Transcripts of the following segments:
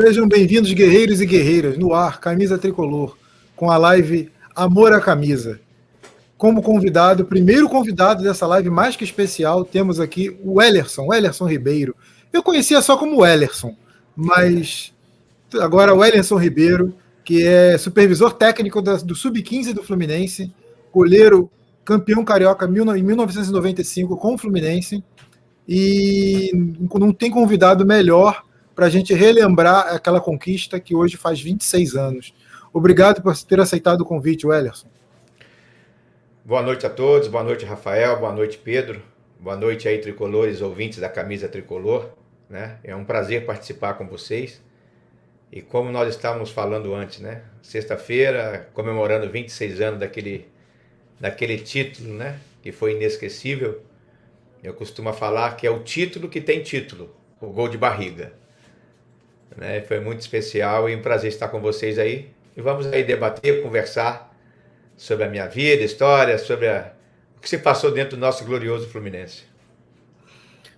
Sejam bem-vindos, guerreiros e guerreiras, no ar, Camisa Tricolor, com a live Amor à Camisa. Como convidado, primeiro convidado dessa live mais que especial, temos aqui o Ellerson, o Ellerson Ribeiro. Eu conhecia só como Ellerson, mas agora o Ellerson Ribeiro, que é supervisor técnico do Sub-15 do Fluminense, goleiro campeão carioca em 1995 com o Fluminense, e não tem convidado melhor para a gente relembrar aquela conquista que hoje faz 26 anos. Obrigado por ter aceitado o convite, Wellerson. Boa noite a todos, boa noite, Rafael, boa noite, Pedro, boa noite aí, tricolores, ouvintes da camisa tricolor. Né? É um prazer participar com vocês. E como nós estávamos falando antes, né? Sexta-feira, comemorando 26 anos daquele, daquele título, né? Que foi inesquecível. Eu costumo falar que é o título que tem título, o gol de barriga. Né? Foi muito especial e um prazer estar com vocês aí. E vamos aí debater, conversar sobre a minha vida, história, sobre a... o que se passou dentro do nosso glorioso Fluminense.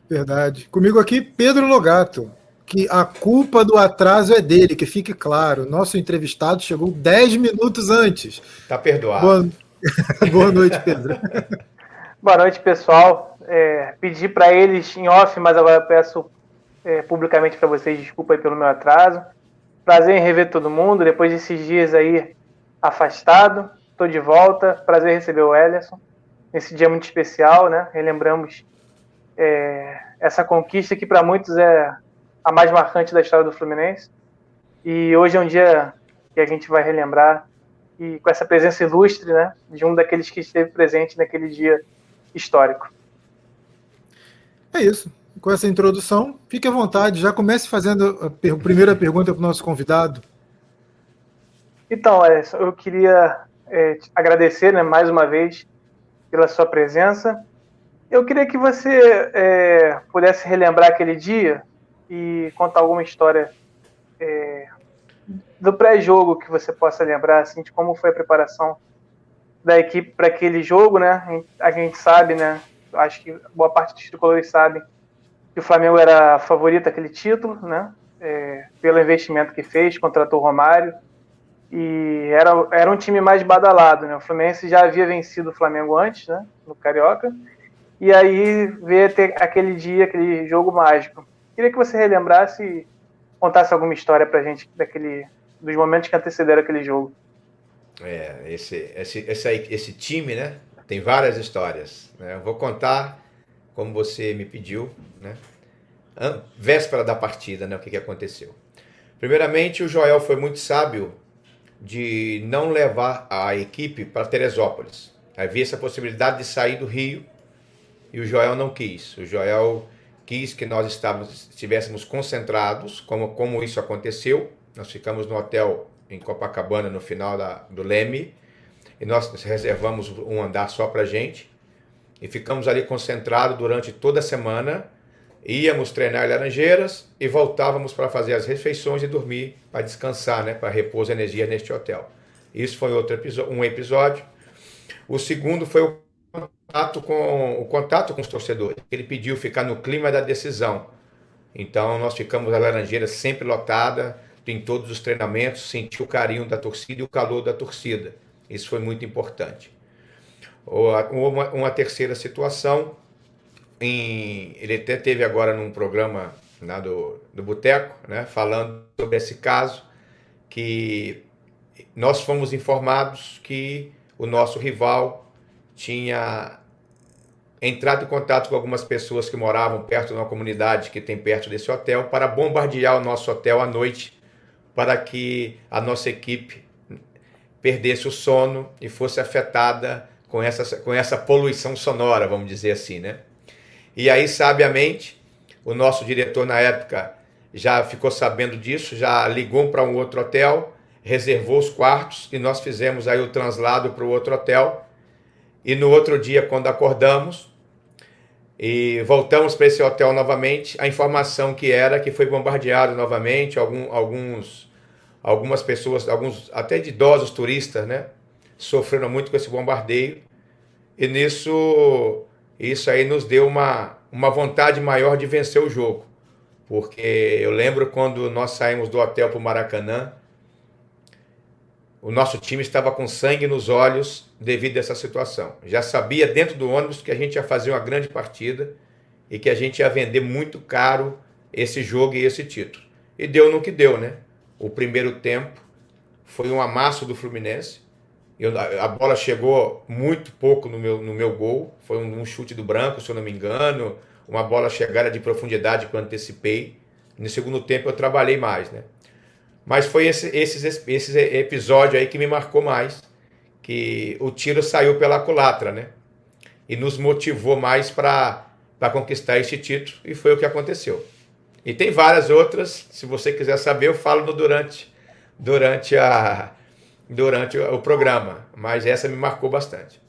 Verdade. Comigo aqui, Pedro Logato, que a culpa do atraso é dele, que fique claro. Nosso entrevistado chegou 10 minutos antes. Tá perdoado. Boa, Boa noite, Pedro. Boa noite, pessoal. É, pedi para eles em off, mas agora peço é, publicamente para vocês, desculpa aí pelo meu atraso. Prazer em rever todo mundo, depois desses dias aí afastado, estou de volta. Prazer em receber o Ellison nesse dia muito especial, né? Relembramos é, essa conquista que para muitos é a mais marcante da história do Fluminense. E hoje é um dia que a gente vai relembrar e com essa presença ilustre, né, de um daqueles que esteve presente naquele dia histórico. É isso com essa introdução. Fique à vontade, já comece fazendo a per primeira pergunta para o nosso convidado. Então, eu queria é, agradecer né, mais uma vez pela sua presença. Eu queria que você é, pudesse relembrar aquele dia e contar alguma história é, do pré-jogo que você possa lembrar, assim, de como foi a preparação da equipe para aquele jogo, né? A gente sabe, né? Acho que boa parte dos tricolores sabem que o Flamengo era favorito aquele título, né? É, pelo investimento que fez, contratou o Romário e era, era um time mais badalado, né? O Fluminense já havia vencido o Flamengo antes, né? No Carioca e aí ver ter aquele dia, aquele jogo mágico. Queria que você relembrasse e contasse alguma história pra gente daquele dos momentos que antecederam aquele jogo. É, esse, esse, esse, esse time, né? Tem várias histórias. Né? Eu vou contar como você me pediu, né? Véspera da partida, né? O que, que aconteceu? Primeiramente, o Joel foi muito sábio de não levar a equipe para Teresópolis. Havia essa possibilidade de sair do Rio e o Joel não quis. O Joel quis que nós estávamos, estivéssemos concentrados, como, como isso aconteceu. Nós ficamos no hotel em Copacabana no final da, do Leme e nós reservamos um andar só para gente e ficamos ali concentrados durante toda a semana. Íamos treinar em Laranjeiras e voltávamos para fazer as refeições e dormir para descansar, né, para repor energia neste hotel. Isso foi outro um episódio. O segundo foi o contato com o contato com os torcedores. Ele pediu ficar no clima da decisão. Então nós ficamos na Laranjeira sempre lotada em todos os treinamentos, senti o carinho da torcida e o calor da torcida. Isso foi muito importante. Uma, uma terceira situação, em, ele até teve agora num programa né, do, do Boteco, né, falando sobre esse caso, que nós fomos informados que o nosso rival tinha entrado em contato com algumas pessoas que moravam perto de uma comunidade que tem perto desse hotel para bombardear o nosso hotel à noite para que a nossa equipe perdesse o sono e fosse afetada com essa, com essa poluição sonora, vamos dizer assim, né? E aí, sabiamente, o nosso diretor na época já ficou sabendo disso, já ligou para um outro hotel, reservou os quartos e nós fizemos aí o translado para o outro hotel. E no outro dia, quando acordamos e voltamos para esse hotel novamente, a informação que era que foi bombardeado novamente, algum, alguns, algumas pessoas, alguns até de idosos turistas, né? Sofreram muito com esse bombardeio. E nisso, isso aí nos deu uma, uma vontade maior de vencer o jogo. porque eu lembro quando nós saímos do hotel para o Maracanã, o nosso time estava com sangue nos olhos devido a essa situação. Já sabia dentro do ônibus que a gente ia fazer uma grande partida e que a gente ia vender muito caro esse jogo e esse título. E deu no que deu, né? O primeiro tempo foi um amasso do Fluminense. Eu, a bola chegou muito pouco no meu, no meu gol. Foi um, um, chute do branco, se eu não me engano. Uma bola chegada de profundidade que eu antecipei. No segundo tempo eu trabalhei mais, né? Mas foi esse, esses, esses episódio aí que me marcou mais, que o tiro saiu pela culatra, né? E nos motivou mais para conquistar esse título, e foi o que aconteceu. E tem várias outras, se você quiser saber, eu falo no durante, durante, a, durante o programa, mas essa me marcou bastante.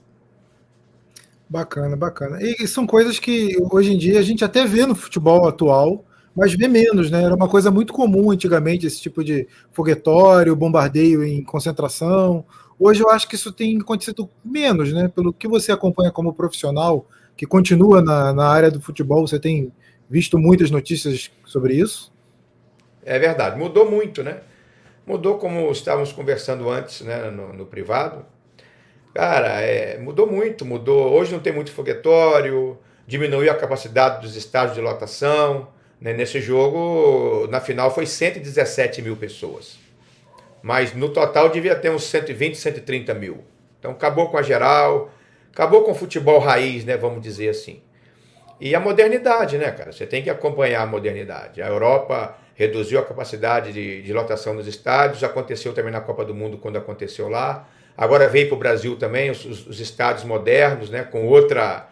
Bacana, bacana. E são coisas que hoje em dia a gente até vê no futebol atual, mas vê menos, né? Era uma coisa muito comum antigamente, esse tipo de foguetório, bombardeio em concentração. Hoje eu acho que isso tem acontecido menos, né? Pelo que você acompanha como profissional, que continua na, na área do futebol, você tem visto muitas notícias sobre isso? É verdade, mudou muito, né? Mudou como estávamos conversando antes, né, no, no privado. Cara, é, mudou muito, mudou. Hoje não tem muito foguetório, diminuiu a capacidade dos estádios de lotação. Né? Nesse jogo, na final, foi 117 mil pessoas. Mas no total devia ter uns 120, 130 mil. Então acabou com a geral, acabou com o futebol raiz, né? Vamos dizer assim. E a modernidade, né, cara? Você tem que acompanhar a modernidade. A Europa reduziu a capacidade de, de lotação dos estádios, aconteceu também na Copa do Mundo quando aconteceu lá. Agora veio para o Brasil também os, os, estádios modernos, né, com outra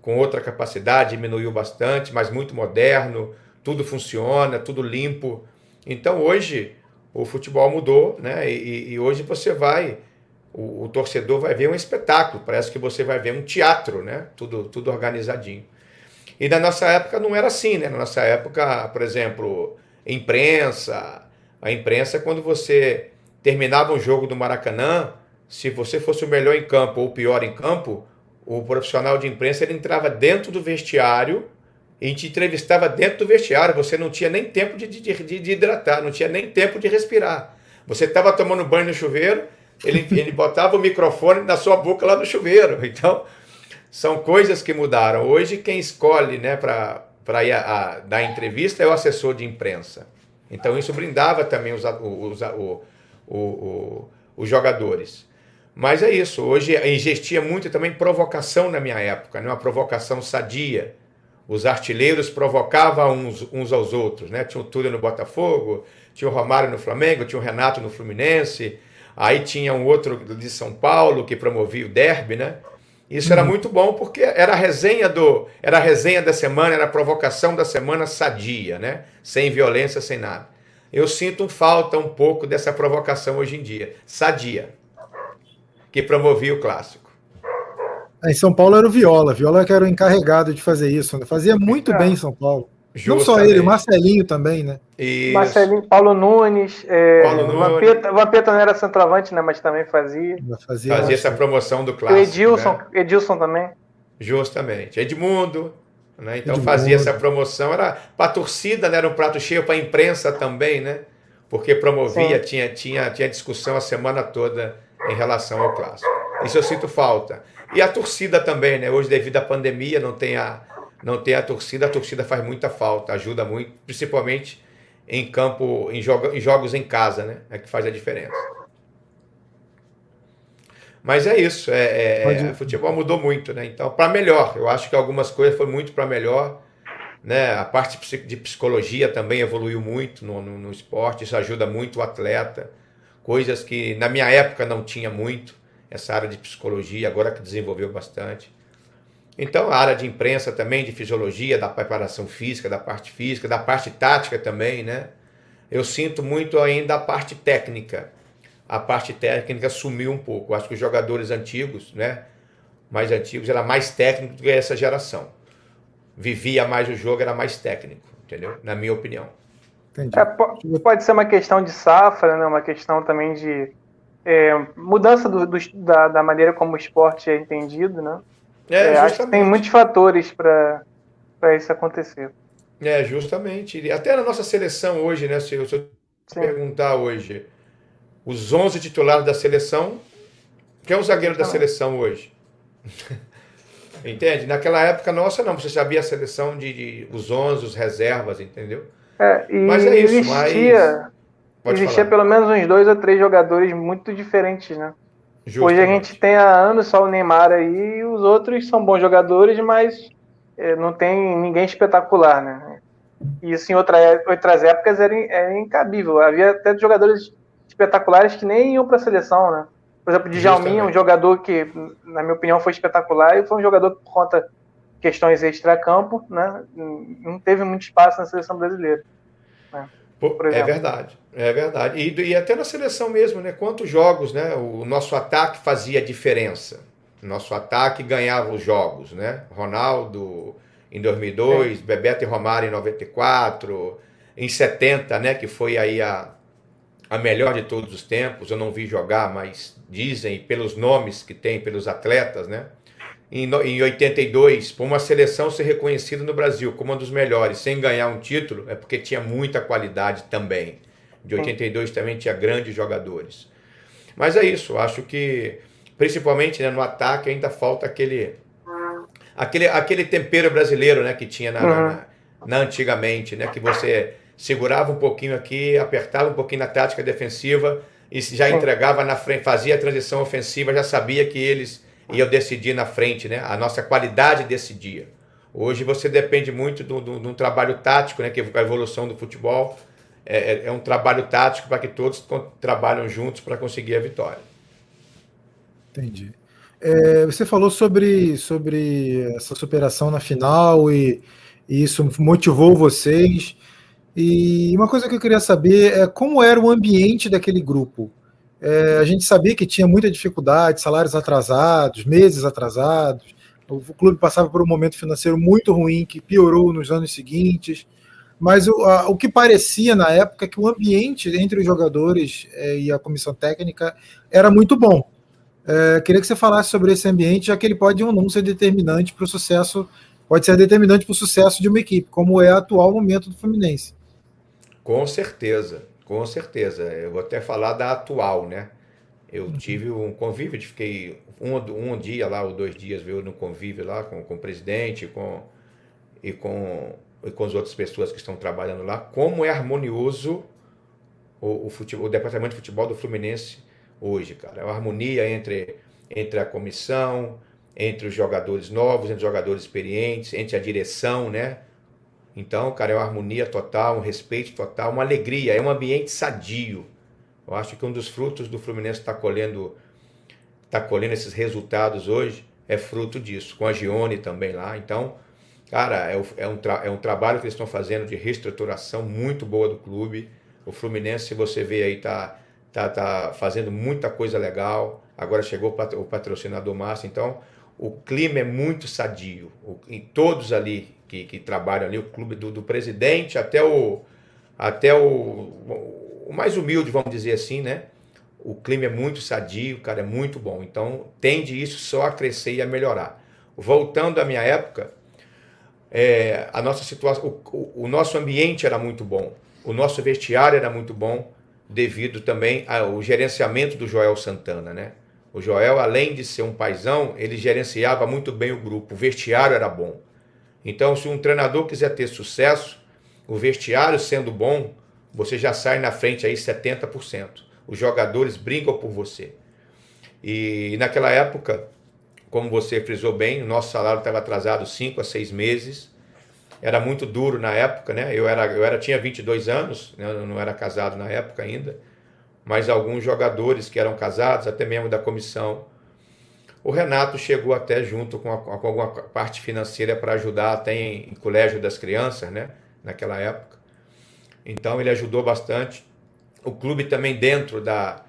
com outra capacidade, diminuiu bastante, mas muito moderno, tudo funciona, tudo limpo. Então hoje o futebol mudou, né? E, e hoje você vai, o, o, torcedor vai ver um espetáculo, parece que você vai ver um teatro, né? Tudo, tudo organizadinho. E na nossa época não era assim, né? Na nossa época, por exemplo, imprensa, a imprensa quando você terminava um jogo do Maracanã, se você fosse o melhor em campo ou o pior em campo, o profissional de imprensa ele entrava dentro do vestiário e te entrevistava dentro do vestiário. Você não tinha nem tempo de, de, de, de hidratar, não tinha nem tempo de respirar. Você estava tomando banho no chuveiro, ele, ele botava o microfone na sua boca lá no chuveiro. Então, são coisas que mudaram. Hoje, quem escolhe né, para ir a, a, dar entrevista é o assessor de imprensa. Então, isso brindava também os, os, os, os, os jogadores. Mas é isso, hoje existia muito também provocação na minha época, né? uma provocação sadia. Os artilheiros provocavam uns, uns aos outros, né? Tinha o Túlio no Botafogo, tinha o Romário no Flamengo, tinha o Renato no Fluminense, aí tinha um outro de São Paulo que promovia o derby, né? Isso era uhum. muito bom porque era a resenha do, era a resenha da semana, era a provocação da semana sadia, né? Sem violência, sem nada. Eu sinto falta um pouco dessa provocação hoje em dia, sadia que promovia o clássico. Em São Paulo era o Viola. Viola que era o encarregado de fazer isso. Né? Fazia muito é. bem em São Paulo. Justamente. Não só ele, o Marcelinho também, né? Isso. Marcelinho, Paulo Nunes. É, Paulo Nunes. Vampeta, Vampeta não era centroavante, né? Mas também fazia. Fazia, fazia essa promoção do clássico. O Edilson, né? Edilson também. Justamente. Edmundo. Né? Então Edmundo. fazia essa promoção. Era para a torcida, né? era um prato cheio para a imprensa também, né? Porque promovia, tinha, tinha, tinha discussão a semana toda em relação ao clássico. Isso eu sinto falta. E a torcida também, né? Hoje, devido à pandemia, não tem a, não tem a torcida, a torcida faz muita falta, ajuda muito, principalmente em campo, em, em jogos em casa, né? É que faz a diferença. Mas é isso, é, é, é futebol mudou muito, né? Então, para melhor, eu acho que algumas coisas foram muito para melhor, né? A parte de psicologia também evoluiu muito no, no, no esporte, isso ajuda muito o atleta coisas que na minha época não tinha muito, essa área de psicologia, agora que desenvolveu bastante. Então, a área de imprensa também, de fisiologia, da preparação física, da parte física, da parte tática também, né? Eu sinto muito ainda a parte técnica. A parte técnica sumiu um pouco. Acho que os jogadores antigos, né? Mais antigos, era mais técnico do que essa geração. Vivia mais o jogo, era mais técnico, entendeu? Na minha opinião. É, pode ser uma questão de safra, né? uma questão também de é, mudança do, do, da, da, maneira como o esporte é entendido. Né? É, é acho que tem muitos fatores para isso acontecer. É, justamente. Até na nossa seleção hoje, né? Se eu, se eu perguntar hoje, os 11 titulares da seleção, quem é o zagueiro da seleção hoje? Entende? Naquela época nossa, não. Você sabia a seleção de, de os 11, os reservas, entendeu? É, e mas é isso, existia, mas... existia pelo menos uns dois ou três jogadores muito diferentes, né? Justamente. Hoje a gente tem há anos só o Neymar aí e os outros são bons jogadores, mas é, não tem ninguém espetacular, né? E isso em outra, é, outras épocas era, era incabível. Havia até jogadores espetaculares que nem iam para a seleção, né? Por exemplo, Djalminha, um jogador que, na minha opinião, foi espetacular e foi um jogador que, por conta de questões extra-campo, né, não teve muito espaço na seleção brasileira. Né? É verdade, é verdade. E, e, até na seleção mesmo, né? Quantos jogos, né? O nosso ataque fazia diferença. Nosso ataque ganhava os jogos, né? Ronaldo em 2002, é. Bebeto e Romário em 94, em 70, né? Que foi aí a, a melhor de todos os tempos. Eu não vi jogar, mas dizem pelos nomes que tem, pelos atletas, né? Em, em 82, por uma seleção ser reconhecida no Brasil como uma dos melhores, sem ganhar um título, é porque tinha muita qualidade também. De 82 também tinha grandes jogadores. Mas é isso, acho que principalmente né, no ataque ainda falta aquele aquele, aquele tempero brasileiro né, que tinha na, uhum. na, na, antigamente, né, que você segurava um pouquinho aqui, apertava um pouquinho na tática defensiva e já entregava na frente, fazia a transição ofensiva, já sabia que eles iam decidir na frente, né? A nossa qualidade decidia. Hoje você depende muito de um trabalho tático, né? Que a evolução do futebol é, é, é um trabalho tático para que todos trabalham juntos para conseguir a vitória. Entendi. É, você falou sobre, sobre essa superação na final e, e isso motivou vocês. E uma coisa que eu queria saber é como era o ambiente daquele grupo. É, a gente sabia que tinha muita dificuldade, salários atrasados, meses atrasados. O clube passava por um momento financeiro muito ruim que piorou nos anos seguintes. Mas o, a, o que parecia na época é que o ambiente entre os jogadores é, e a comissão técnica era muito bom. É, queria que você falasse sobre esse ambiente, já que ele pode ou não ser determinante para o sucesso, pode ser determinante para o sucesso de uma equipe, como é o atual momento do Fluminense. Com certeza, com certeza. Eu vou até falar da atual, né? Eu uhum. tive um convívio, fiquei um, um dia lá, ou dois dias, viu, no convívio lá com, com o presidente com, e, com, e com as outras pessoas que estão trabalhando lá. Como é harmonioso o, o, futebol, o departamento de futebol do Fluminense hoje, cara. É uma harmonia entre, entre a comissão, entre os jogadores novos, entre os jogadores experientes, entre a direção, né? Então, cara, é uma harmonia total, um respeito total, uma alegria, é um ambiente sadio. Eu acho que um dos frutos do Fluminense está colhendo, tá colhendo esses resultados hoje é fruto disso, com a Gione também lá. Então, cara, é, é, um, é um trabalho que eles estão fazendo de reestruturação muito boa do clube. O Fluminense, se você vê aí, tá, tá, tá fazendo muita coisa legal. Agora chegou o patrocinador massa. Então, o clima é muito sadio. O, em todos ali que, que trabalham ali, o clube do, do presidente até o até o, o, mais humilde, vamos dizer assim, né? O clima é muito sadio, cara, é muito bom. Então tende isso só a crescer e a melhorar. Voltando à minha época, é, a nossa situação, o, o, nosso ambiente era muito bom, o nosso vestiário era muito bom, devido também ao gerenciamento do Joel Santana, né? O Joel, além de ser um paizão, ele gerenciava muito bem o grupo, o vestiário era bom. Então, se um treinador quiser ter sucesso, o vestiário sendo bom, você já sai na frente aí 70%. Os jogadores brincam por você. E naquela época, como você frisou bem, o nosso salário estava atrasado 5 a 6 meses. Era muito duro na época, né? Eu era, eu era tinha 22 anos, né? eu não era casado na época ainda, mas alguns jogadores que eram casados, até mesmo da comissão, o Renato chegou até junto com, a, com alguma parte financeira para ajudar até em, em, colégio das crianças, né? Naquela época. Então ele ajudou bastante. O clube também dentro da,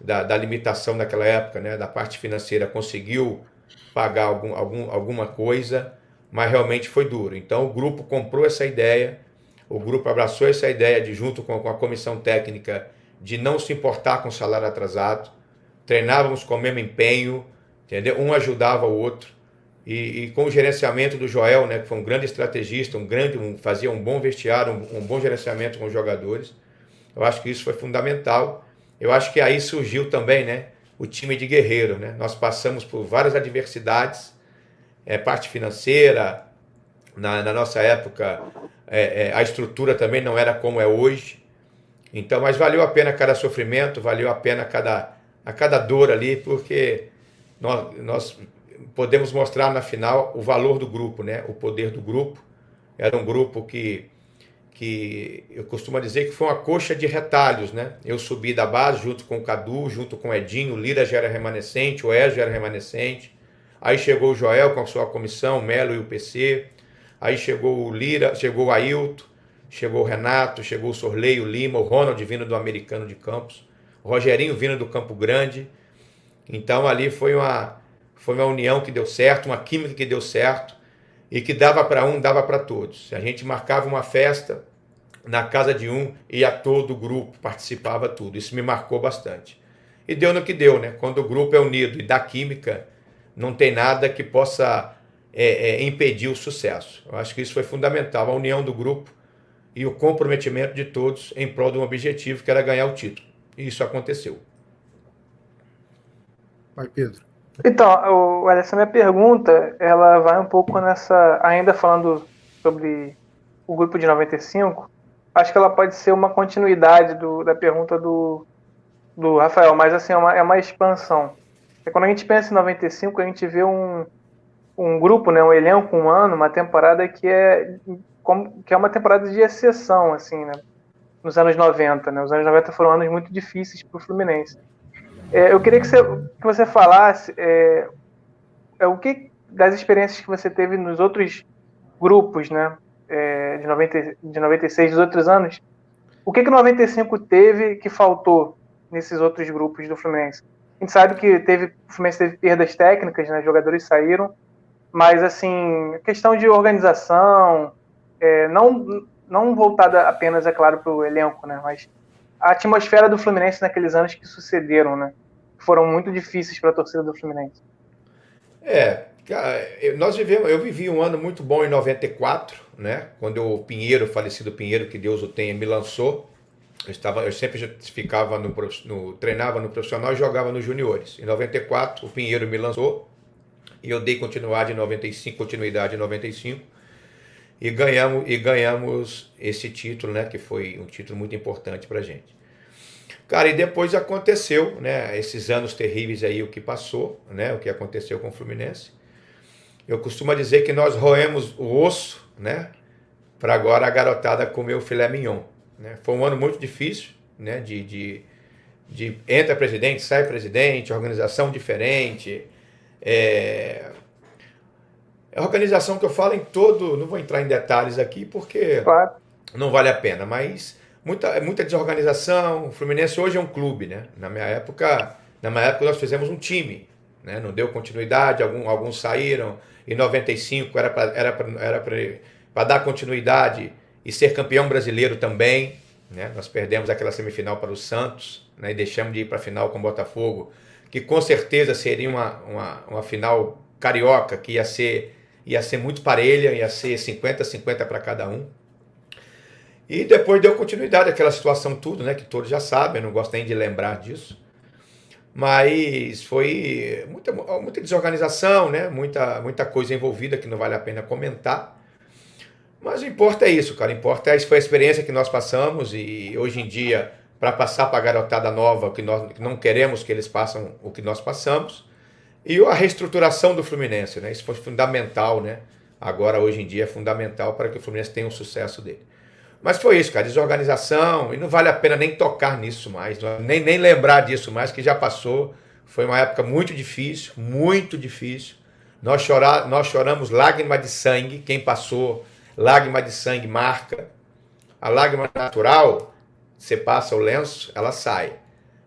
da, da limitação daquela época, né? Da parte financeira conseguiu pagar algum, algum, alguma coisa, mas realmente foi duro. Então o grupo comprou essa ideia, o grupo abraçou essa ideia de junto com, com a comissão técnica de não se importar com o salário atrasado. Treinávamos com o mesmo empenho, entendeu? Um ajudava o outro. e, e, com o gerenciamento do Joel, né, que foi um grande estrategista, um grande, um, fazia um bom vestiário, um, um, bom gerenciamento com os jogadores. Eu acho que isso foi fundamental. Eu acho que aí surgiu também, né, o time de guerreiro, né? Nós passamos por várias adversidades, é, parte financeira, na, na nossa época é, é, a estrutura também não era como é hoje. Então, mas valeu a pena cada sofrimento, valeu a pena cada, a cada dor ali, porque nós, nós podemos mostrar na final o valor do grupo, né? o poder do grupo. Era um grupo que, que eu costumo dizer que foi uma coxa de retalhos. Né? Eu subi da base junto com o Cadu, junto com o Edinho, o Lira já era remanescente, o Ezio era remanescente. Aí chegou o Joel com a sua comissão, o Melo e o PC. Aí chegou o Lira, chegou o Ailton, chegou o Renato, chegou o Sorleio Lima, o Ronald vindo do Americano de Campos, o Rogerinho vindo do Campo Grande. Então ali foi uma, foi uma união que deu certo, uma química que deu certo e que dava para um, dava para todos. A gente marcava uma festa na casa de um e a todo o grupo participava tudo. Isso me marcou bastante. E deu no que deu, né? Quando o grupo é unido e dá química, não tem nada que possa é, é, impedir o sucesso. Eu acho que isso foi fundamental, a união do grupo e o comprometimento de todos em prol de um objetivo que era ganhar o título. E isso aconteceu. Vai, Pedro. Então, essa minha pergunta, ela vai um pouco nessa, ainda falando sobre o grupo de 95, acho que ela pode ser uma continuidade do, da pergunta do, do Rafael, mas assim, é uma, é uma expansão. É quando a gente pensa em 95, a gente vê um, um grupo, né, um elenco, um ano, uma temporada que é como, que é uma temporada de exceção, assim, né, nos anos 90, né, os anos 90 foram anos muito difíceis para o Fluminense. É, eu queria que você, que você falasse é, é, o que das experiências que você teve nos outros grupos, né, é, de, 90, de 96, dos outros anos, o que que 95 teve que faltou nesses outros grupos do Fluminense? A gente sabe que teve, o Fluminense teve perdas técnicas, né, jogadores saíram, mas assim, questão de organização, é, não, não voltada apenas, é claro, para o elenco, né? Mas a atmosfera do Fluminense naqueles anos que sucederam, né? Foram muito difíceis para a torcida do Fluminense. É, nós vivemos, eu vivi um ano muito bom em 94, né? Quando o Pinheiro, falecido Pinheiro, que Deus o tenha, me lançou. Eu, estava, eu sempre ficava no, no treinava no profissional e jogava nos juniores. Em 94, o Pinheiro me lançou e eu dei continuidade em 95, continuidade em 95 e ganhamos e ganhamos esse título, né, que foi um título muito importante para gente. Cara, e depois aconteceu, né, esses anos terríveis aí o que passou, né, o que aconteceu com o Fluminense. Eu costumo dizer que nós roemos o osso, né, para agora a garotada comer o filé mignon, né? Foi um ano muito difícil, né, de, de, de entra presidente, sai presidente, organização diferente, é, é organização que eu falo em todo. Não vou entrar em detalhes aqui porque claro. não vale a pena, mas muita, muita desorganização. O Fluminense hoje é um clube, né? Na minha época, na minha época nós fizemos um time, né? Não deu continuidade, algum, alguns saíram. Em 95 era para era era dar continuidade e ser campeão brasileiro também. Né? Nós perdemos aquela semifinal para o Santos né? e deixamos de ir para a final com o Botafogo que com certeza seria uma, uma, uma final carioca, que ia ser, ia ser muito parelha, ia ser 50-50 para cada um. E depois deu continuidade àquela situação tudo, né, que todos já sabem, eu não gosto nem de lembrar disso. Mas foi muita, muita desorganização, né, muita, muita coisa envolvida que não vale a pena comentar. Mas o importa é isso, cara. O importa é, foi a experiência que nós passamos e hoje em dia para passar para a garotada nova que nós não queremos que eles passem o que nós passamos. E a reestruturação do Fluminense, né? Isso foi fundamental, né? Agora, hoje em dia, é fundamental para que o Fluminense tenha o sucesso dele. Mas foi isso, cara, desorganização, e não vale a pena nem tocar nisso mais, nem, nem lembrar disso mais, que já passou. Foi uma época muito difícil, muito difícil. Nós, chorar, nós choramos lágrima de sangue, quem passou, lágrima de sangue marca. A lágrima natural, você passa o lenço, ela sai.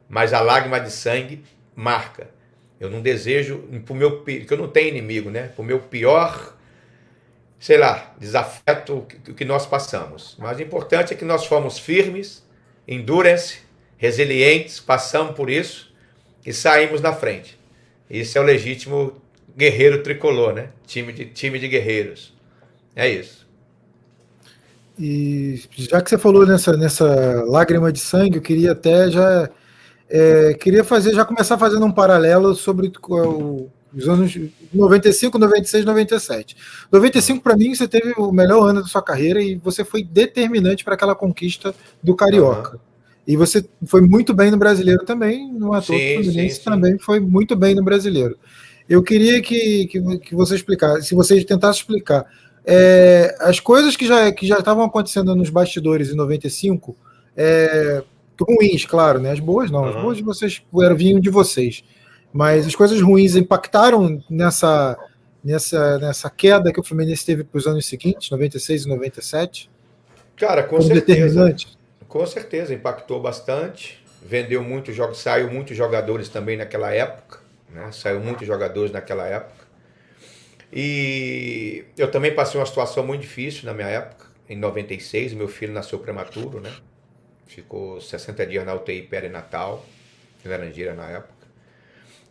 Mas a lágrima de sangue marca. Eu não desejo, pro meu, que eu não tenho inimigo, né? Para o meu pior, sei lá, desafeto que, que nós passamos. Mas o importante é que nós fomos firmes, endurance, resilientes, passamos por isso e saímos na frente. Isso é o legítimo guerreiro tricolor, né? Time de, time de guerreiros. É isso. E já que você falou nessa, nessa lágrima de sangue, eu queria até já é, queria fazer já começar fazendo um paralelo sobre o, os anos 95, 96, 97. 95 para mim você teve o melhor ano da sua carreira e você foi determinante para aquela conquista do carioca. Uhum. E você foi muito bem no brasileiro também, no ator sim, Fluminense sim, sim. também foi muito bem no brasileiro. Eu queria que, que, que você explicasse, se você tentasse explicar é, as coisas que já, que já estavam acontecendo nos bastidores em 95, é, ruins, claro, né? As boas não, as boas vocês eram, vinham de vocês. Mas as coisas ruins impactaram nessa, nessa, nessa queda que o Fluminense teve para os anos seguintes, 96 e 97? Cara, com certeza. Com certeza, impactou bastante. Vendeu muitos jogos, saiu muitos jogadores também naquela época. Né? Saiu muitos jogadores naquela época. E eu também passei uma situação muito difícil na minha época. Em 96, meu filho nasceu prematuro, né? Ficou 60 dias na UTI perinatal, em Laranjeira na época.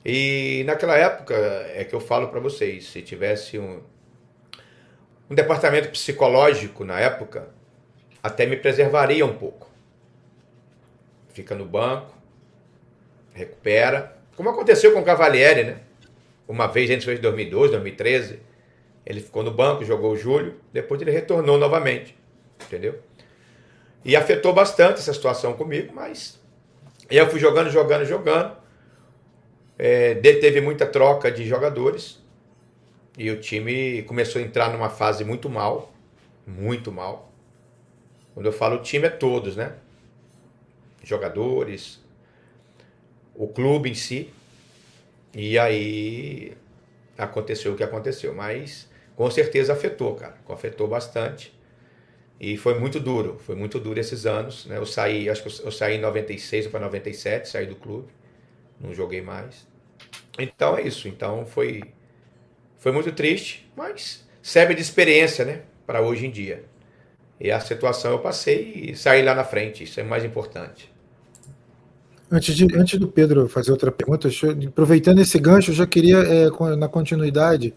E naquela época é que eu falo para vocês, se tivesse um, um departamento psicológico na época, até me preservaria um pouco. Fica no banco, recupera, como aconteceu com o Cavalieri, né? Uma vez a gente fez em 2012, 2013, ele ficou no banco, jogou o Júlio, depois ele retornou novamente, entendeu? E afetou bastante essa situação comigo, mas eu fui jogando, jogando, jogando. É, teve muita troca de jogadores e o time começou a entrar numa fase muito mal, muito mal. Quando eu falo time é todos, né? Jogadores, o clube em si. E aí aconteceu o que aconteceu, mas com certeza afetou, cara, afetou bastante. E foi muito duro, foi muito duro esses anos. Né? Eu saí, acho que eu saí em 96 para 97, saí do clube, não joguei mais. Então é isso. Então foi, foi muito triste, mas serve de experiência, né? Para hoje em dia. E a situação eu passei e saí lá na frente, isso é mais importante. Antes, de, antes do Pedro fazer outra pergunta, aproveitando esse gancho, eu já queria, é, na continuidade,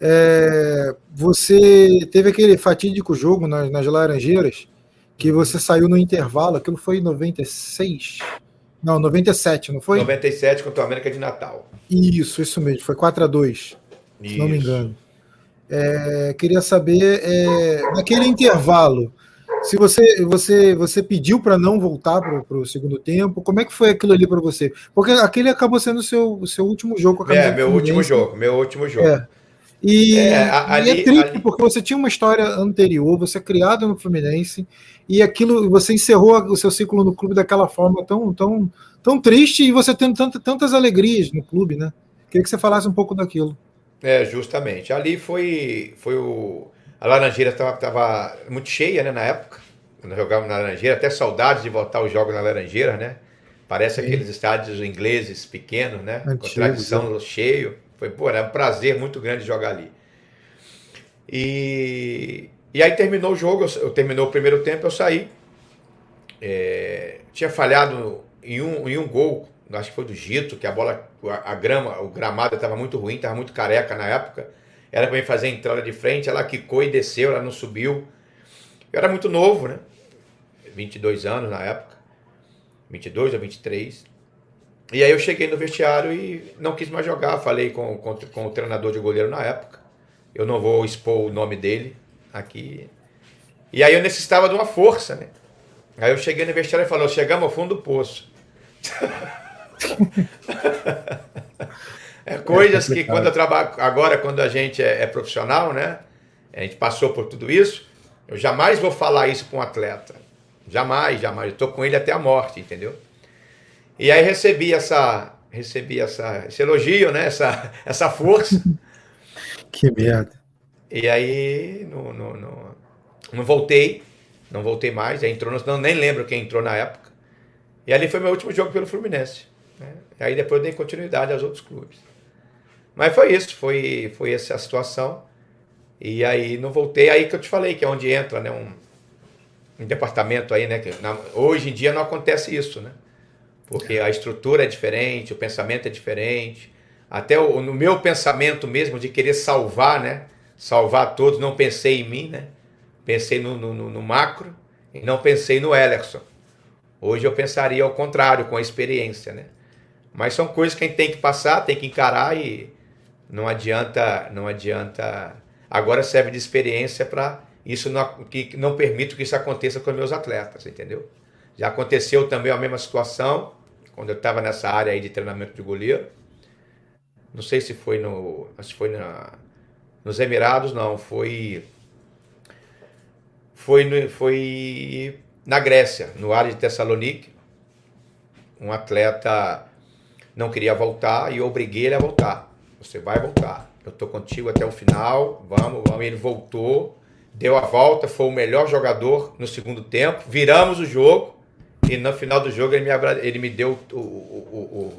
é, você teve aquele fatídico jogo nas, nas, Laranjeiras, que você saiu no intervalo, aquilo foi em 96? Não, 97, não foi? 97 contra o América de Natal. Isso, isso mesmo, foi 4 a 2 se não me engano. É, queria saber, é, naquele intervalo, se você você você pediu para não voltar para o segundo tempo, como é que foi aquilo ali para você? Porque aquele acabou sendo o seu, o seu último jogo É, meu último jogo, meu último jogo. É. E é, ali, e é triste ali... porque você tinha uma história anterior, você é criado no Fluminense e aquilo você encerrou o seu ciclo no clube daquela forma tão tão tão triste e você tendo tantas, tantas alegrias no clube, né? Queria que você falasse um pouco daquilo. É, justamente. Ali foi foi o a Laranjeira estava muito cheia, né, na época. Quando jogava na Laranjeira, até saudades de voltar os jogos na Laranjeira, né? Parece Sim. aqueles estádios ingleses pequenos, né? Antigo, com tradição né? cheio. Foi, pô, era um prazer muito grande jogar ali. E, e aí terminou o jogo, eu, eu terminou o primeiro tempo, eu saí. É, tinha falhado em um, em um gol, acho que foi do Gito, que a bola, a, a grama, o gramado estava muito ruim, estava muito careca na época. Era para mim fazer a entrada de frente, ela quicou e desceu, ela não subiu. Eu era muito novo, né? 22 anos na época. 22 ou 23. E aí eu cheguei no vestiário e não quis mais jogar. Falei com, com, com o treinador de goleiro na época. Eu não vou expor o nome dele aqui. E aí eu necessitava de uma força, né? Aí eu cheguei no vestiário e falou: chegamos ao fundo do poço. é coisas que quando eu trabalho agora, quando a gente é, é, profissional, né? A gente passou por tudo isso. Eu jamais vou falar isso para um atleta. Jamais, jamais. Eu estou com ele até a morte, entendeu? E aí recebi essa, recebi essa, esse elogio, né? Essa, essa força. que merda. E aí não, não, não, não voltei, não voltei mais. Aí entrou, não, nem lembro quem entrou na época. E ali foi meu último jogo pelo Fluminense. Né? Aí depois dei continuidade aos outros clubes. Mas foi isso, foi, foi essa a situação. E aí não voltei, aí que eu te falei, que é onde entra né, um, um departamento aí, né? Que na, hoje em dia não acontece isso, né? Porque a estrutura é diferente, o pensamento é diferente, até o, no meu pensamento mesmo de querer salvar, né? Salvar todos, não pensei em mim, né? Pensei no, no, no macro e não pensei no Ellerson. Hoje eu pensaria ao contrário, com a experiência, né? Mas são coisas que a gente tem que passar, tem que encarar e não adianta, não adianta. Agora serve de experiência para isso não, que não permito que isso aconteça com meus atletas, entendeu? Já aconteceu também a mesma situação quando eu estava nessa área aí de treinamento de goleiro. Não sei se foi no, se foi na, nos Emirados, não, foi foi no, foi na Grécia, no área de Tessalonique. Um atleta não queria voltar e eu obriguei ele a voltar. Você vai voltar. Eu tô contigo até o final. Vamos, vamos. Ele voltou, deu a volta, foi o melhor jogador no segundo tempo. Viramos o jogo e no final do jogo ele me, ele me deu o, o,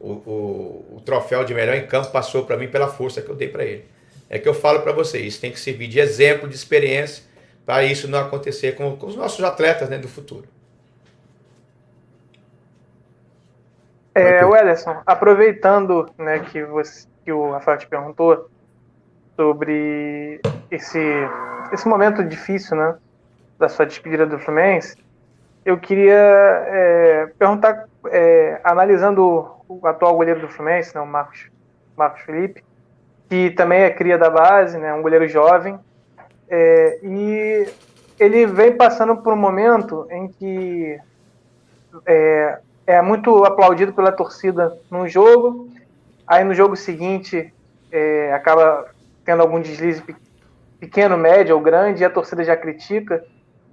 o, o, o troféu de melhor em campo, passou para mim pela força que eu dei para ele. É que eu falo para vocês, isso tem que servir de exemplo, de experiência, para isso não acontecer com, com os nossos atletas né, do futuro. É, Wellerson, aproveitando né, que, você, que o Rafael te perguntou sobre esse, esse momento difícil né, da sua despedida do Fluminense, eu queria é, perguntar, é, analisando o atual goleiro do Fluminense, né, o Marcos, Marcos Felipe, que também é cria da base, né, um goleiro jovem, é, e ele vem passando por um momento em que é, é muito aplaudido pela torcida num jogo, aí no jogo seguinte é, acaba tendo algum deslize pequeno, médio ou grande, e a torcida já critica.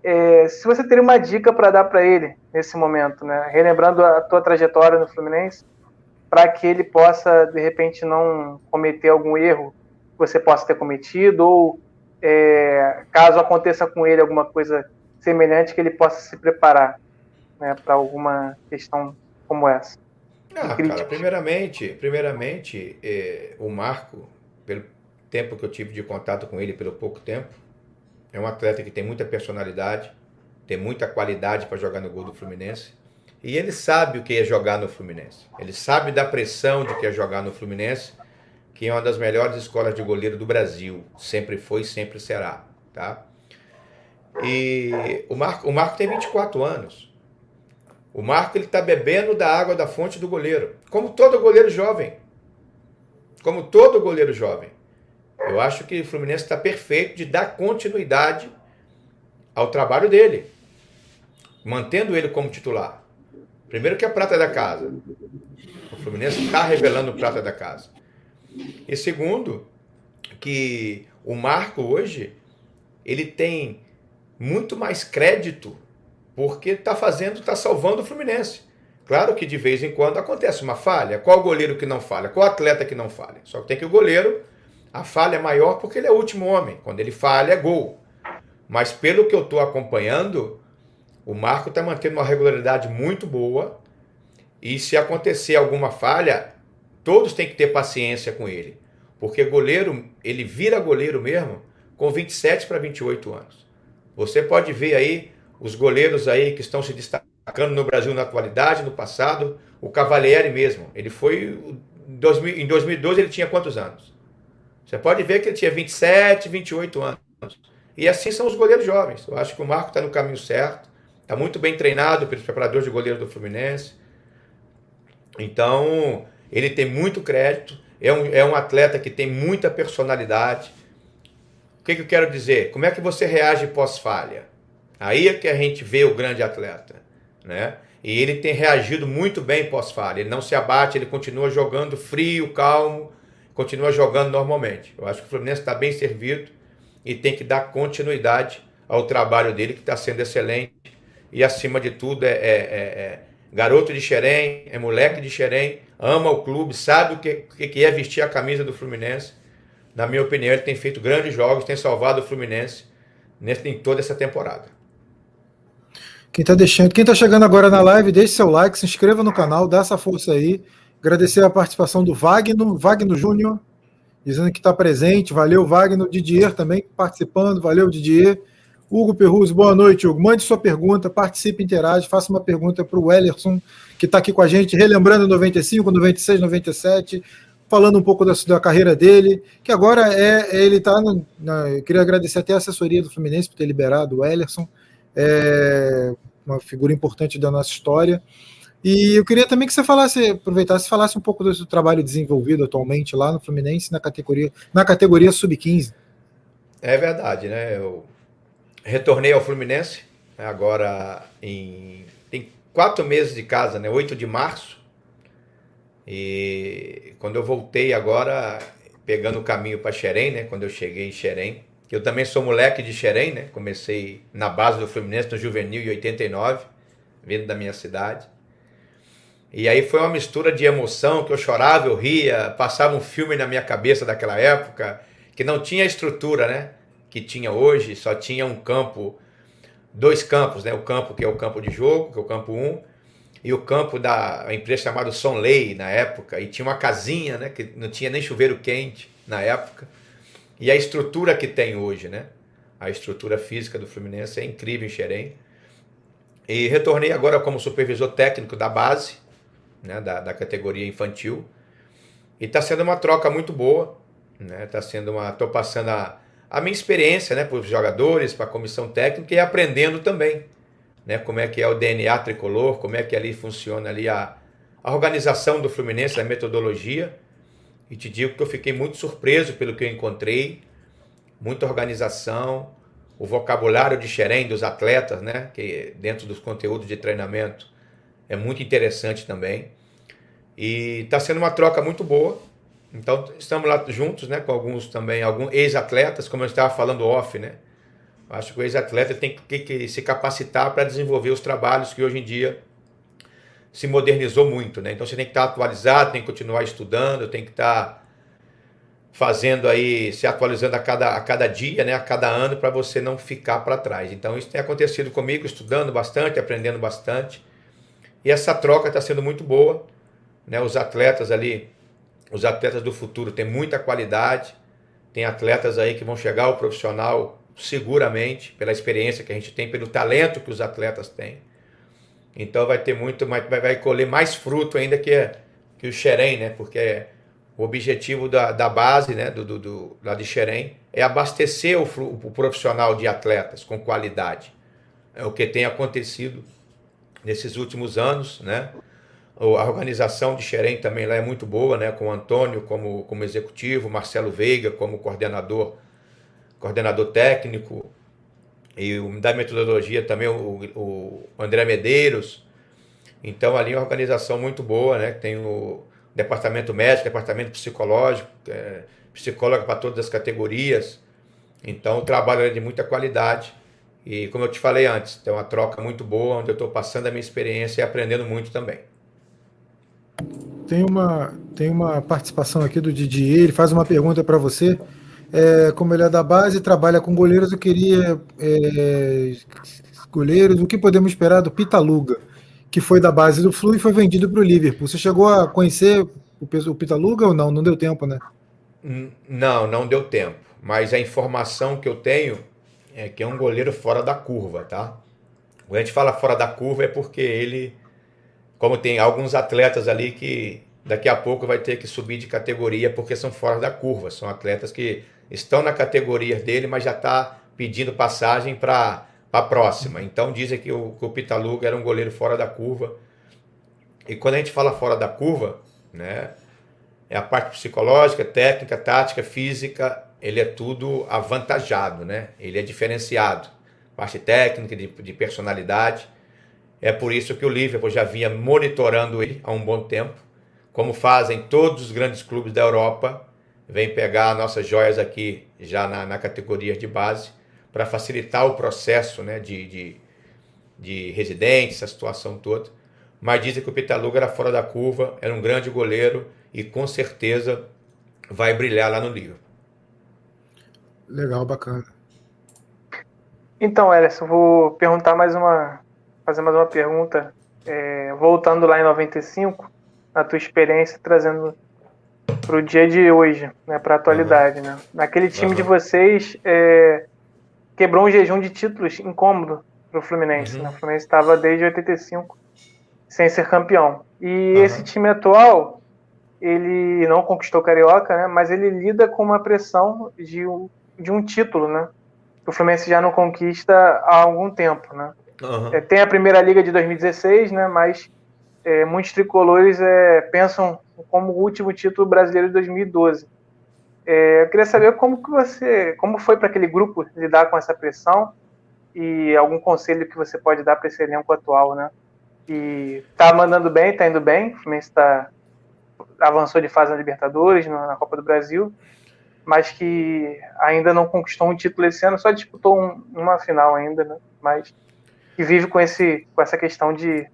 É, se você teria uma dica para dar para ele nesse momento, né? relembrando a tua trajetória no Fluminense, para que ele possa, de repente, não cometer algum erro que você possa ter cometido, ou é, caso aconteça com ele alguma coisa semelhante, que ele possa se preparar né, para alguma questão como essa. Ah, cara, primeiramente, primeiramente é, o Marco, pelo tempo que eu tive de contato com ele, pelo pouco tempo, é um atleta que tem muita personalidade, tem muita qualidade para jogar no gol do Fluminense. E ele sabe o que é jogar no Fluminense. Ele sabe da pressão de que é jogar no Fluminense, que é uma das melhores escolas de goleiro do Brasil. Sempre foi e sempre será. Tá? E o Marco, o Marco tem 24 anos. O Marco ele está bebendo da água da fonte do goleiro, como todo goleiro jovem. Como todo goleiro jovem. Eu acho que o Fluminense está perfeito de dar continuidade ao trabalho dele, mantendo ele como titular. Primeiro que é a prata da casa. O Fluminense está revelando prata da casa. E segundo, que o Marco hoje ele tem muito mais crédito porque está fazendo, está salvando o Fluminense. Claro que de vez em quando acontece uma falha. Qual goleiro que não falha? Qual atleta que não falha? Só que tem que o goleiro, a falha é maior porque ele é o último homem. Quando ele falha, é gol. Mas pelo que eu estou acompanhando, o Marco está mantendo uma regularidade muito boa. E se acontecer alguma falha, todos têm que ter paciência com ele. Porque goleiro, ele vira goleiro mesmo com 27 para 28 anos. Você pode ver aí os goleiros aí que estão se destacando no Brasil na atualidade, no passado, o Cavalieri mesmo, ele foi em 2012 ele tinha quantos anos? Você pode ver que ele tinha 27, 28 anos. E assim são os goleiros jovens. Eu acho que o Marco está no caminho certo, está muito bem treinado pelos preparadores de goleiro do Fluminense. Então, ele tem muito crédito, é um, é um atleta que tem muita personalidade. O que, que eu quero dizer? Como é que você reage pós-falha? Aí é que a gente vê o grande atleta, né? E ele tem reagido muito bem pós-falha. Ele não se abate, ele continua jogando frio, calmo, continua jogando normalmente. Eu acho que o Fluminense está bem servido e tem que dar continuidade ao trabalho dele, que está sendo excelente. E acima de tudo, é, é, é, é garoto de Xerém, é moleque de Xerém, ama o clube, sabe o que, que é vestir a camisa do Fluminense. Na minha opinião, ele tem feito grandes jogos, tem salvado o Fluminense nesse, em toda essa temporada. Quem está deixando, quem está chegando agora na live, deixe seu like, se inscreva no canal, dá essa força aí. Agradecer a participação do Wagner, Wagner Júnior, dizendo que está presente. Valeu, Wagner. Didier também participando. Valeu, Didier. Hugo Perruz, boa noite, Hugo. Mande sua pergunta, participe, interage, faça uma pergunta para o Ellerson, que está aqui com a gente, relembrando 95, 96, 97. falando um pouco da, da carreira dele, que agora é, ele está. Eu queria agradecer até a assessoria do Fluminense por ter liberado o Ellerson, é uma figura importante da nossa história. E eu queria também que você falasse, aproveitasse e falasse um pouco do trabalho desenvolvido atualmente lá no Fluminense, na categoria, na categoria sub-15. É verdade, né? Eu retornei ao Fluminense né, agora em tem quatro meses de casa, né? 8 de março. E quando eu voltei agora, pegando o caminho para Xerém, né? Quando eu cheguei em Xerém, eu também sou moleque de Xerém, né? Comecei na base do Fluminense no Juvenil em 89, vindo da minha cidade. E aí foi uma mistura de emoção, que eu chorava, eu ria, passava um filme na minha cabeça daquela época, que não tinha estrutura, né? Que tinha hoje, só tinha um campo, dois campos, né? O campo que é o campo de jogo, que é o campo 1, e o campo da empresa chamada Sonley na época, e tinha uma casinha, né? Que não tinha nem chuveiro quente na época. E a estrutura que tem hoje, né? A estrutura física do Fluminense é incrível em Xerém. E retornei agora como supervisor técnico da base, né, da, da categoria infantil. E está sendo uma troca muito boa. Né? Tá sendo uma. Estou passando a, a minha experiência né, para os jogadores, para a comissão técnica e aprendendo também. Né, como é que é o DNA tricolor, como é que ali funciona ali a, a organização do Fluminense, a metodologia. E te digo que eu fiquei muito surpreso pelo que eu encontrei. Muita organização, o vocabulário de xerém dos atletas, né? Que dentro dos conteúdos de treinamento é muito interessante também. E está sendo uma troca muito boa. Então estamos lá juntos, né, com alguns também, alguns ex-atletas, como eu estava falando off, né? Acho que o ex-atleta tem que, que se capacitar para desenvolver os trabalhos que hoje em dia se modernizou muito, né? Então você tem que estar atualizado, tem que continuar estudando, tem que estar fazendo aí, se atualizando a cada, a cada dia, né, a cada ano, para você não ficar para trás. Então isso tem acontecido comigo, estudando bastante, aprendendo bastante. E essa troca está sendo muito boa. Né? Os atletas ali, os atletas do futuro têm muita qualidade. Tem atletas aí que vão chegar ao profissional seguramente, pela experiência que a gente tem, pelo talento que os atletas têm. Então vai ter muito, vai, vai colher mais fruto ainda que, que o Xerém, né? Porque o objetivo da, da base, né, do, do, do lá de Xerém, é abastecer o, o profissional de atletas com qualidade. É o que tem acontecido nesses últimos anos, né? A organização de Xerém também lá é muito boa, né? Com o Antônio como, como executivo, Marcelo Veiga como coordenador, coordenador técnico, e o, da metodologia também o, o André Medeiros. Então ali é uma organização muito boa, né? Tem o departamento médico, departamento psicológico, é, psicóloga para todas as categorias. Então o trabalho é de muita qualidade. E como eu te falei antes, tem uma troca muito boa, onde eu estou passando a minha experiência e aprendendo muito também. Tem uma, tem uma participação aqui do Didier, ele faz uma pergunta para você. É, como ele é da base e trabalha com goleiros, eu queria é, goleiros, o que podemos esperar do Pitaluga, que foi da base do Flu e foi vendido para o Liverpool. Você chegou a conhecer o, o Pitaluga ou não? Não deu tempo, né? Não, não deu tempo. Mas a informação que eu tenho é que é um goleiro fora da curva, tá? Quando a gente fala fora da curva é porque ele, como tem alguns atletas ali que daqui a pouco vai ter que subir de categoria porque são fora da curva, são atletas que estão na categoria dele, mas já está pedindo passagem para a próxima. Então dizem que o, que o Pitaluga era um goleiro fora da curva. E quando a gente fala fora da curva, né, é a parte psicológica, técnica, tática, física ele é tudo avantajado, né? Ele é diferenciado. Parte técnica, de, de personalidade. É por isso que o Liverpool já vinha monitorando ele há um bom tempo, como fazem todos os grandes clubes da Europa, vem pegar nossas joias aqui já na, na categoria de base, para facilitar o processo né, de, de, de residentes, situação toda. Mas dizem que o Pitaluga era fora da curva, era um grande goleiro e com certeza vai brilhar lá no Liverpool. Legal, bacana. Então, Ellison, vou perguntar mais uma. fazer mais uma pergunta. É, voltando lá em 95, a tua experiência trazendo para o dia de hoje, né, para a atualidade. Uhum. Né? Naquele time uhum. de vocês, é, quebrou um jejum de títulos incômodo para o Fluminense. Uhum. Né? O Fluminense estava desde 85 sem ser campeão. E esse time atual ele não conquistou Carioca, né? Mas ele lida com uma pressão de um, de um título, né? o Fluminense já não conquista há algum tempo, né? Uhum. É, tem a Primeira Liga de 2016, né? Mas é, muitos tricolores é, pensam como o último título brasileiro de 2012. É, eu queria saber como que você, como foi para aquele grupo lidar com essa pressão e algum conselho que você pode dar para esse elenco atual, né? E tá mandando bem, tá indo bem, o Fluminense tá, avançou de fase na Libertadores, na Copa do Brasil, mas que ainda não conquistou um título esse ano, só disputou um, uma final ainda, né? Mas que vive com, esse, com essa questão de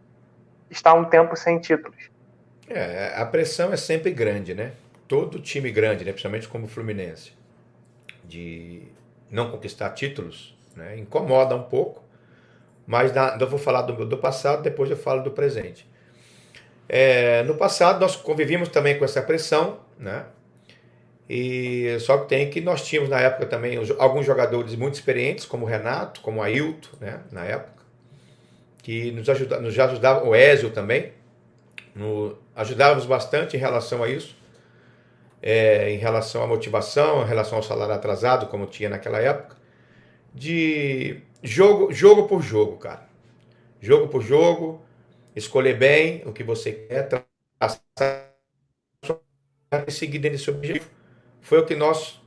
estar um tempo sem títulos. É, a pressão é sempre grande, né? Todo time grande, né? principalmente como o Fluminense, de não conquistar títulos, né? incomoda um pouco. Mas na, eu vou falar do, do passado, depois eu falo do presente. É, no passado nós convivíamos também com essa pressão, né? E só que tem que nós tínhamos na época também alguns jogadores muito experientes, como o Renato, como o Ailton, né, na época, que nos, ajuda, nos ajudavam, o Ézio também, no, ajudávamos bastante em relação a isso, é, em relação à motivação, em relação ao salário atrasado, como tinha naquela época, de jogo, jogo por jogo, cara. Jogo por jogo, escolher bem o que você quer, traçar e seguir dentro desse objetivo foi o que nós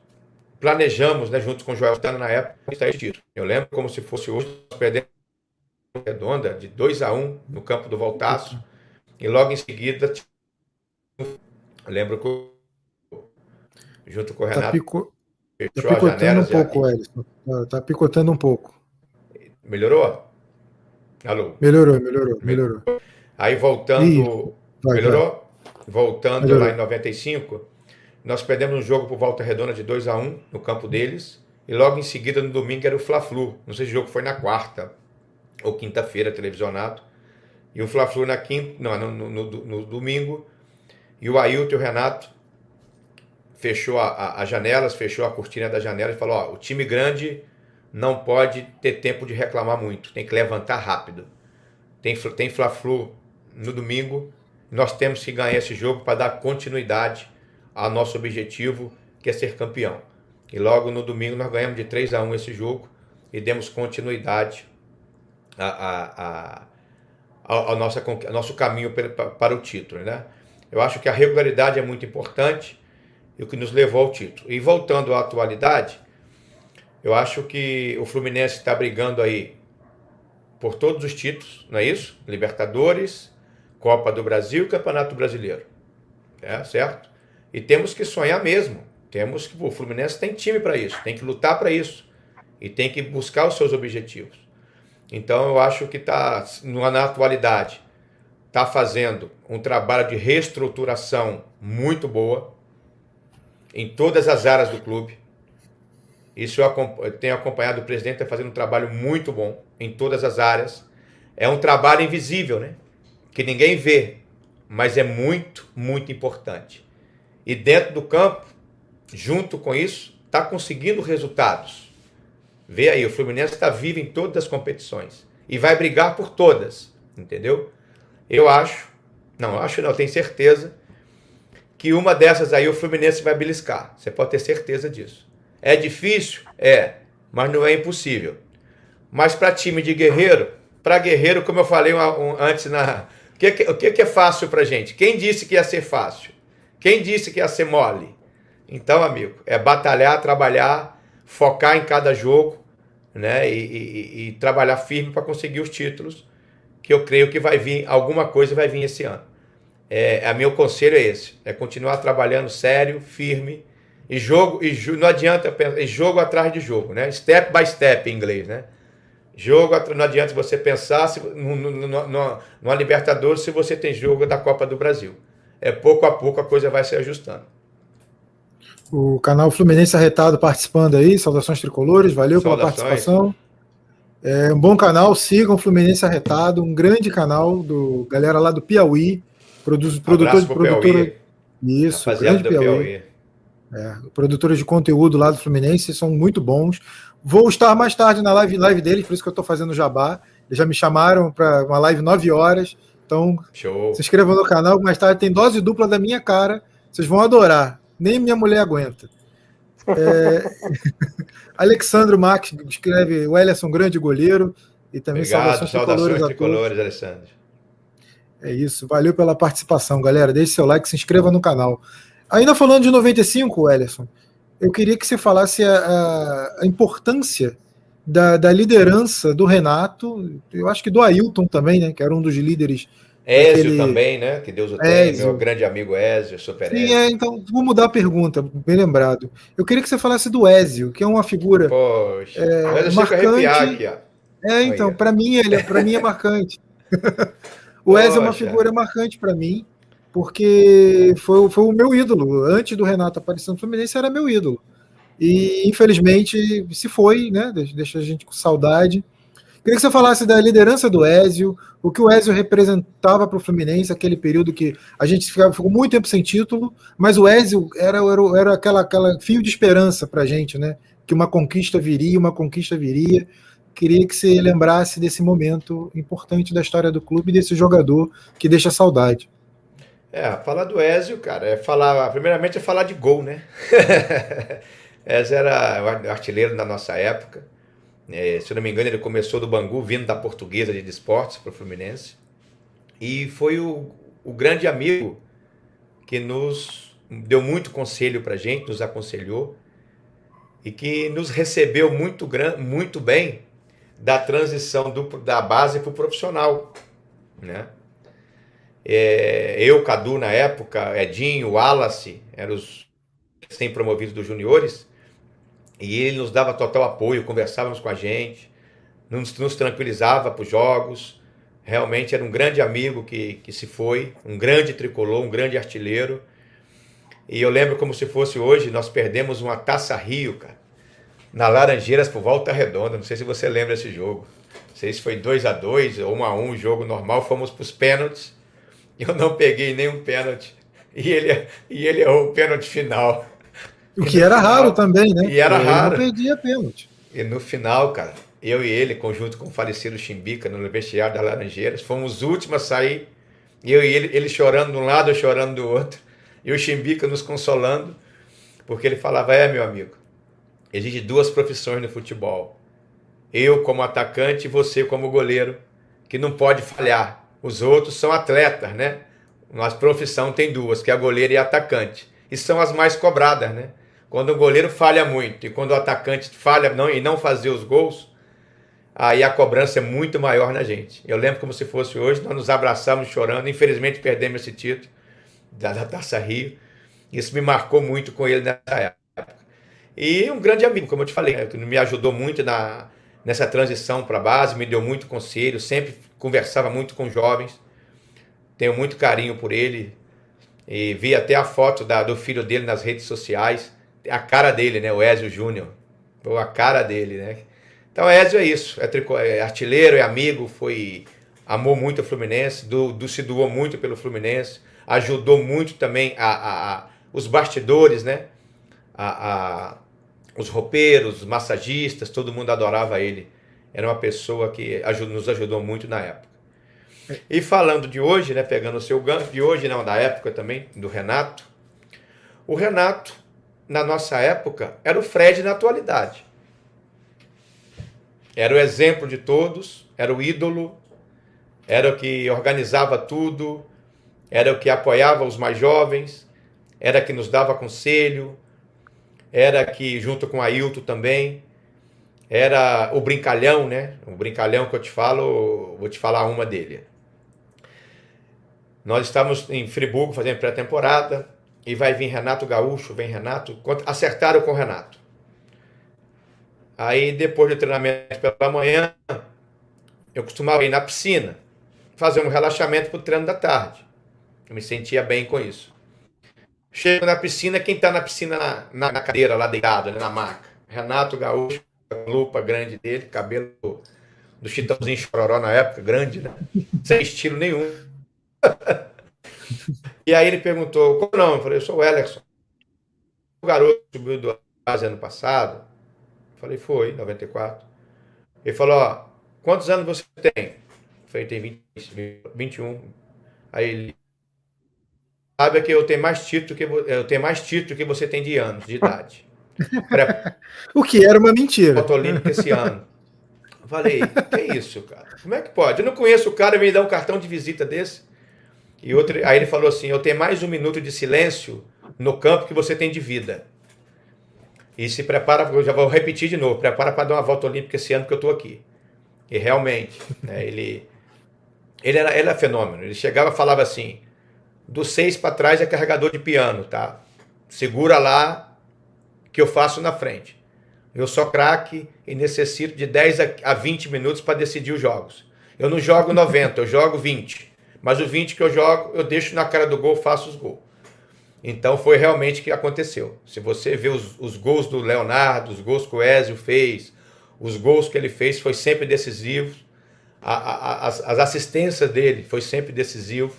planejamos, né, junto com o Joel Stano na época, título. Eu lembro como se fosse hoje, nós perdemos redonda de 2 a 1 um, no campo do Voltaço, e logo em seguida, eu lembro que junto com o tá Renato, tá, pico... tá picotando um pouco, Elison. Tá, tá picotando um pouco. Melhorou? Alô? Melhorou, melhorou, melhorou. Aí voltando. Vai, melhorou? Vai. Voltando melhorou. lá em 95, nós perdemos um jogo por volta redonda de 2 a 1 no campo deles. E logo em seguida, no domingo, era o Fla-Flu. Não sei se o jogo foi na quarta ou quinta-feira, televisionado. E o Fla-Flu na quinta, não, no, no, no, domingo. E o Ailton e o Renato fechou a, a, as janelas, fechou a cortina da janela e falou: ó, o time grande não pode ter tempo de reclamar muito, tem que levantar rápido. Tem, tem Fla-Flu no domingo, nós temos que ganhar esse jogo para dar continuidade ao nosso objetivo, que é ser campeão. E logo no domingo nós ganhamos de 3 a 1 esse jogo e demos continuidade a, a, a, ao, nossa, ao nosso caminho para, o título. Né? Eu acho que a regularidade é muito importante e o que nos levou ao título. E voltando à atualidade, eu acho que o Fluminense está brigando aí por todos os títulos, não é isso? Libertadores, Copa do Brasil Campeonato Brasileiro. É, certo? E temos que sonhar mesmo. Temos que o Fluminense tem time para isso, tem que lutar para isso e tem que buscar os seus objetivos. Então eu acho que está na atualidade está fazendo um trabalho de reestruturação muito boa em todas as áreas do clube. Isso eu tenho acompanhado o presidente está fazendo um trabalho muito bom em todas as áreas. É um trabalho invisível, né? Que ninguém vê, mas é muito, muito importante. E dentro do campo, junto com isso, está conseguindo resultados. Vê aí, o Fluminense está vivo em todas as competições e vai brigar por todas, entendeu? Eu acho, não acho não, tenho certeza que uma dessas aí o Fluminense vai beliscar. Você pode ter certeza disso. É difícil? É, mas não é impossível. Mas para time de guerreiro, para guerreiro, como eu falei antes na. O que, o que é fácil para gente? Quem disse que ia ser fácil? Quem disse que ia ser mole? Então, amigo, é batalhar, trabalhar, focar em cada jogo, né? E, e, e trabalhar firme para conseguir os títulos, que eu creio que vai vir, alguma coisa vai vir esse ano. É, é meu conselho é esse: é continuar trabalhando sério, firme, e jogo, e não adianta e jogo atrás de jogo, né? Step by step em inglês, né? Jogo, não adianta você pensar no Libertadores se você tem jogo da Copa do Brasil é, pouco a pouco a coisa vai se ajustando. O canal Fluminense Arretado participando aí, saudações tricolores, valeu saudações. pela participação. É um bom canal, sigam o Fluminense Arretado, um grande canal do galera lá do Piauí, produz, produtor de produtora. Isso, grande Piauí. Piauí. É, produtores de conteúdo lá do Fluminense são muito bons. Vou estar mais tarde na live, live deles, por isso que eu estou fazendo jabá. Eles já me chamaram para uma live 9 horas. Então, Show. se inscreva no canal, mais tarde tem dose dupla da minha cara Vocês vão adorar. Nem minha mulher aguenta. É... Alexandro Max escreve: o Ellison, grande goleiro. E também Obrigado, saudações, saudações tricolores, Alessandro. É isso. Valeu pela participação, galera. Deixe seu like, se inscreva no canal. Ainda falando de 95, Ellison, eu queria que você falasse a, a importância da, da, liderança do Renato, eu acho que do Ailton também, né? Que era um dos líderes. Ézio daquele... também, né? Que Deus o tenha, meu grande amigo Ézio, super Sim, Ézio. É, então vou mudar a pergunta, bem lembrado. Eu queria que você falasse do Ézio, que é uma figura. Poxa, é, eu marcante. Aqui, ó. É, então, para mim ele, é, para mim é marcante. o Ézio é uma figura marcante para mim, porque foi, foi o meu ídolo. Antes do Renato aparecer no Fluminense, era meu ídolo. E infelizmente se foi, né? Deixa a gente com saudade. Queria que você falasse da liderança do Ézio, o que o Ézio representava para o Fluminense, aquele período que a gente ficava, ficou muito tempo sem título, mas o Ézio era, era, era aquela, aquela fio de esperança para a gente, né? Que uma conquista viria, uma conquista viria. Queria que você lembrasse desse momento importante da história do clube, desse jogador que deixa saudade. É, falar do Ézio, cara, é falar, primeiramente é falar de gol, né? Essa era o artilheiro da nossa época. É, se eu não me engano, ele começou do Bangu, vindo da Portuguesa de Desportes para o Fluminense. E foi o, o grande amigo que nos deu muito conselho para gente, nos aconselhou e que nos recebeu muito, muito bem da transição do, da base para o profissional. Né? É, eu, Cadu, na época, Edinho, Wallace, eram os sem promovidos dos juniores, e ele nos dava total apoio, conversávamos com a gente, nos, nos tranquilizava para os jogos. Realmente era um grande amigo que, que se foi, um grande tricolor, um grande artilheiro. E eu lembro como se fosse hoje, nós perdemos uma taça Rio, cara, na Laranjeiras por volta redonda. Não sei se você lembra esse jogo. Não sei se foi 2 a 2 ou 1 a 1 jogo normal. Fomos para os pênaltis. Eu não peguei nenhum pênalti. E ele, e ele errou o pênalti final. O que era final, raro também, né? E era ele raro. Não perdia pênalti. E no final, cara, eu e ele, conjunto com o falecido Chimbica, no vestiário das Laranjeiras, fomos os últimos a sair. Eu e ele, ele chorando de um lado, eu chorando do outro. E o Chimbica nos consolando, porque ele falava: É, meu amigo, existe duas profissões no futebol. Eu como atacante e você como goleiro, que não pode falhar. Os outros são atletas, né? Nossa profissão tem duas, que é goleiro e atacante. E são as mais cobradas, né? Quando o goleiro falha muito e quando o atacante falha não, e não fazer os gols, aí a cobrança é muito maior na gente. Eu lembro como se fosse hoje, nós nos abraçamos chorando, infelizmente perdemos esse título da, da Taça Rio. Isso me marcou muito com ele nessa época. E um grande amigo, como eu te falei, que me ajudou muito na, nessa transição para a base, me deu muito conselho, sempre conversava muito com jovens. Tenho muito carinho por ele. E vi até a foto da, do filho dele nas redes sociais a cara dele, né? O Ezio Júnior. A cara dele, né? Então, Ezio é isso. É, é artilheiro, é amigo, foi amou muito o Fluminense, do, do, se doou muito pelo Fluminense, ajudou muito também a, a, a os bastidores, né? A, os roupeiros, os massagistas, todo mundo adorava ele. Era uma pessoa que nos ajudou muito na época. E falando de hoje, né, pegando o seu gancho, de hoje, não, da época também, do Renato. O Renato na nossa época era o Fred na atualidade. Era o exemplo de todos, era o ídolo, era o que organizava tudo, era o que apoiava os mais jovens, era que nos dava conselho, era que, junto com Ailton também, era o brincalhão, né? O brincalhão que eu te falo, vou te falar uma dele. Nós estávamos em Friburgo fazendo pré-temporada, e vai vir Renato Gaúcho, vem Renato, acertaram com o Renato. Aí depois do treinamento pela manhã, eu costumava ir na piscina, fazer um relaxamento para o treino da tarde. Eu me sentia bem com isso. Chego na piscina, quem está na piscina na, na, cadeira lá deitado, na maca? Renato Gaúcho, lupa grande dele, cabelo do Chitãozinho Chororó na época, grande, né? Sem estilo nenhum. E aí ele perguntou, qual não? Eu falei, eu sou o Ellison. O garoto subiu do base ano passado. Eu falei, foi, 94. Ele falou, ó, quantos anos você tem? Eu falei, tem 20, 21. Aí ele, é que eu tenho mais título que eu tenho mais título que você tem de anos de idade. o que era uma mentira. Olímpica esse ano. Falei, que isso, cara? Como é que pode? Eu não conheço o cara e me dá um cartão de visita desse. E outro, aí ele falou assim: eu tenho mais um minuto de silêncio no campo que você tem de vida. E se prepara, eu já vou repetir de novo, prepara para dar uma volta olímpica esse ano que eu estou aqui. E realmente, né, ele, ele, era, ele era fenômeno. Ele chegava e falava assim: do seis para trás é carregador de piano, tá? Segura lá que eu faço na frente. Eu sou craque e necessito de 10 a 20 minutos para decidir os jogos. Eu não jogo 90, eu jogo 20. Mas o 20 que eu jogo, eu deixo na cara do gol, faço os gols. Então foi realmente que aconteceu. Se você vê os, os gols do Leonardo, os gols que o Ezio fez, os gols que ele fez foi sempre decisivo. A, a, as, as assistências dele foi sempre decisivo.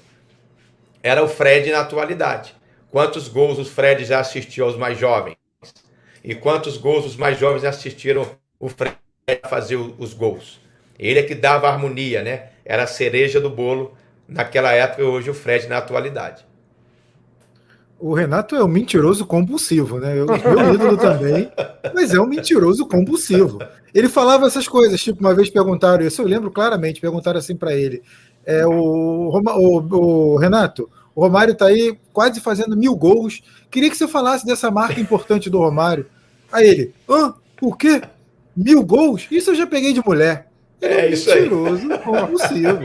Era o Fred na atualidade. Quantos gols o Fred já assistiu aos mais jovens? E quantos gols os mais jovens assistiram o Fred fazer os gols? Ele é que dava harmonia, né? Era a cereja do bolo naquela época e hoje o Fred na atualidade. O Renato é um mentiroso compulsivo, né? Eu, meu ídolo também, mas é um mentiroso compulsivo. Ele falava essas coisas, tipo, uma vez perguntaram, isso eu lembro claramente, perguntaram assim para ele: é, o, o, o, Renato, o Romário tá aí quase fazendo mil gols. Queria que você falasse dessa marca importante do Romário. Aí ele, hã? Por quê? Mil gols? Isso eu já peguei de mulher. Ele é, é isso mentiroso, aí. compulsivo.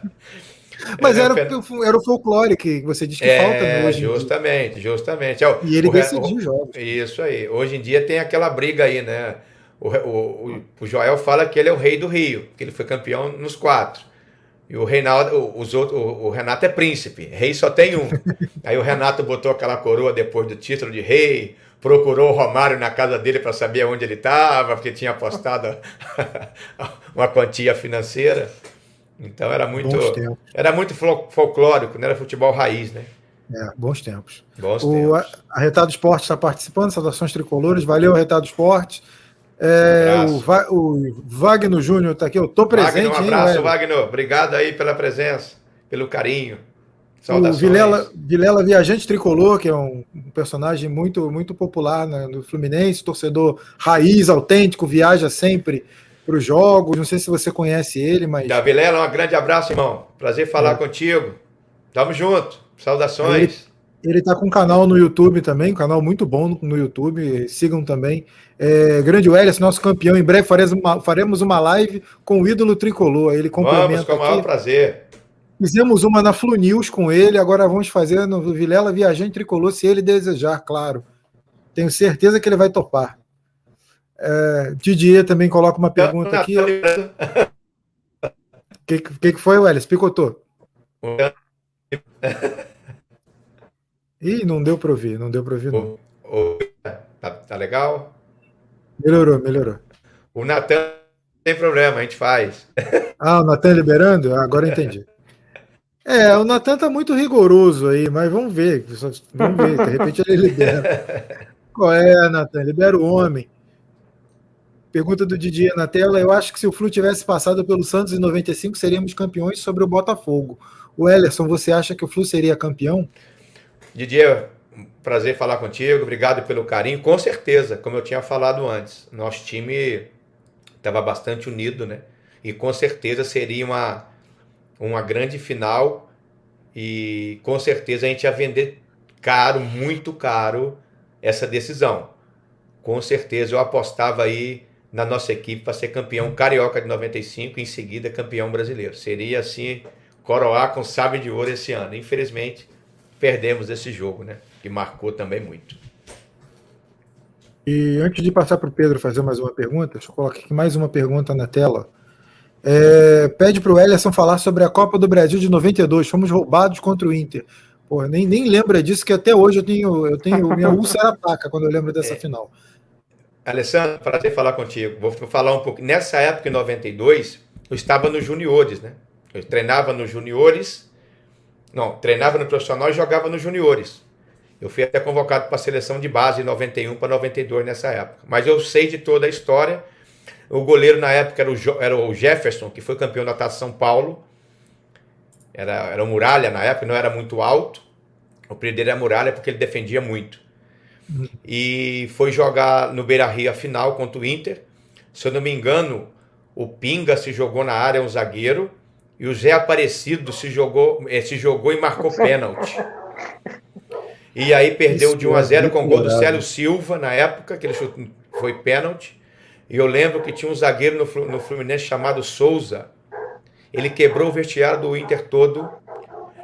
Mas era, era o folclore que você diz que é, falta hoje. Justamente, justamente. É, e ele o, decidiu os jogos. Isso aí. Hoje em dia tem aquela briga aí, né? O, o, o, Joel fala que ele é o rei do Rio, que ele foi campeão nos quatro. E o Reinaldo, os outros, o, Renato é príncipe, rei só tem um. Aí o Renato botou aquela coroa depois do título de rei, procurou o Romário na casa dele para saber onde ele estava, porque tinha apostado uma quantia financeira. Então era muito, era muito folclórico, não era futebol raiz, né? É, bons tempos. Bons o, tempos. A, Retado Esporte está participando, saudações tricolores, valeu, Retado Esporte. É, um o, o, Wagner Júnior está aqui, eu estou presente. Wagner, um abraço, hein, Wagner. Obrigado aí pela presença, pelo carinho. Saudações. O Vilela, Vilela Viajante Tricolor, que é um, personagem muito, muito popular né, no Fluminense, torcedor raiz, autêntico, viaja sempre para os jogos. Não sei se você conhece ele, mas. Davilela, um grande abraço, irmão. Prazer falar é. contigo. Tamo junto. Saudações. Ele está com um canal no YouTube também, um canal muito bom no YouTube. Sigam também. É, grande Welles, nosso campeão. Em breve faremos uma, faremos uma live com o ídolo tricolor. Ele complementa. Vamos, com o maior aqui. prazer. Fizemos uma na Flu News com ele, agora vamos fazer no Vilela Viajante Tricolor, se ele desejar, claro. Tenho certeza que ele vai topar. É, Didier também coloca uma pergunta aqui. O que, que, que foi, Welles? Picotou. Ih, não deu para ouvir, não deu para ouvir, não. O, o, tá, tá, legal? Melhorou, melhorou. O Natan tem problema, a gente faz. Ah, o Natan liberando? Ah, agora entendi. É, o Natan tá muito rigoroso aí, mas vamos ver. Vamos ver, de repente ele libera. Qual é, Natan? Libera o homem. Pergunta do Didier na tela. Eu acho que se o Flu tivesse passado pelo Santos em 95, seríamos campeões sobre o Botafogo. O Ellerson, você acha que o Flu seria campeão? Didier, prazer falar contigo. Obrigado pelo carinho. Com certeza, como eu tinha falado antes, nosso time estava bastante unido, né? E com certeza seria uma, uma grande final. E com certeza a gente ia vender caro, muito caro, essa decisão. Com certeza eu apostava aí na nossa equipe para ser campeão carioca de 95 e em seguida campeão brasileiro. Seria assim, coroar com chave de ouro esse ano. Infelizmente, perdemos esse jogo, né? Que marcou também muito. E antes de passar para o Pedro fazer mais uma pergunta, deixa eu colocar aqui mais uma pergunta na tela. É, pede para o Ellerson falar sobre a Copa do Brasil de 92. Fomos roubados contra o Inter. Pô, nem, nem lembra disso, que até hoje eu tenho, eu tenho minha úlcera ataca quando eu lembro dessa é. final. Alessandro, prazer falar contigo. Vou falar um pouco. Nessa época, em 92, eu estava nos juniores, né? Eu treinava nos juniores, não, treinava no profissional e jogava nos juniores. Eu fui até convocado para a seleção de base em 91 para 92 nessa época. Mas eu sei de toda a história. O goleiro na época era o, era o Jefferson, que foi campeão da Taça São Paulo. Era, era o Muralha na época, não era muito alto. O apelido dele era Muralha porque ele defendia muito. E foi jogar no Beira Rio a final contra o Inter. Se eu não me engano, o Pinga se jogou na área, um zagueiro, e o Zé Aparecido se jogou, eh, se jogou e marcou pênalti. E aí perdeu Isso de 1 a 0 com o gol do Célio Silva na época, que ele foi pênalti. E eu lembro que tinha um zagueiro no Fluminense chamado Souza. Ele quebrou o vestiário do Inter todo.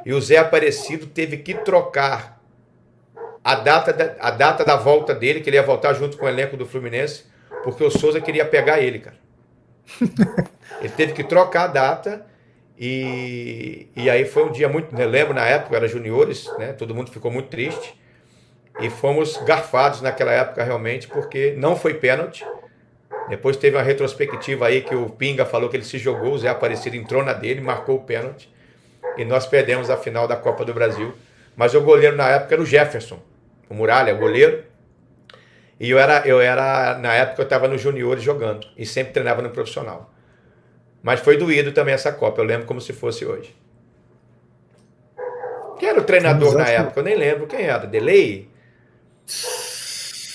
E o Zé Aparecido teve que trocar a data, da, a data da volta dele, que ele ia voltar junto com o elenco do Fluminense, porque o Souza queria pegar ele, cara. ele teve que trocar a data e, e aí foi um dia muito. Eu lembro na época, era juniores, né? Todo mundo ficou muito triste. E fomos garfados naquela época realmente, porque não foi pênalti. Depois teve uma retrospectiva aí que o Pinga falou que ele se jogou, o Zé Aparecido entrou na dele, marcou o pênalti. E nós perdemos a final da Copa do Brasil. Mas o goleiro na época era o Jefferson, o Muralha, o goleiro. E eu era, eu era na época eu estava no juniores jogando e sempre treinava no profissional. Mas foi doído também essa Copa, eu lembro como se fosse hoje. Quem era o treinador na época? Eu nem lembro quem era. Delay?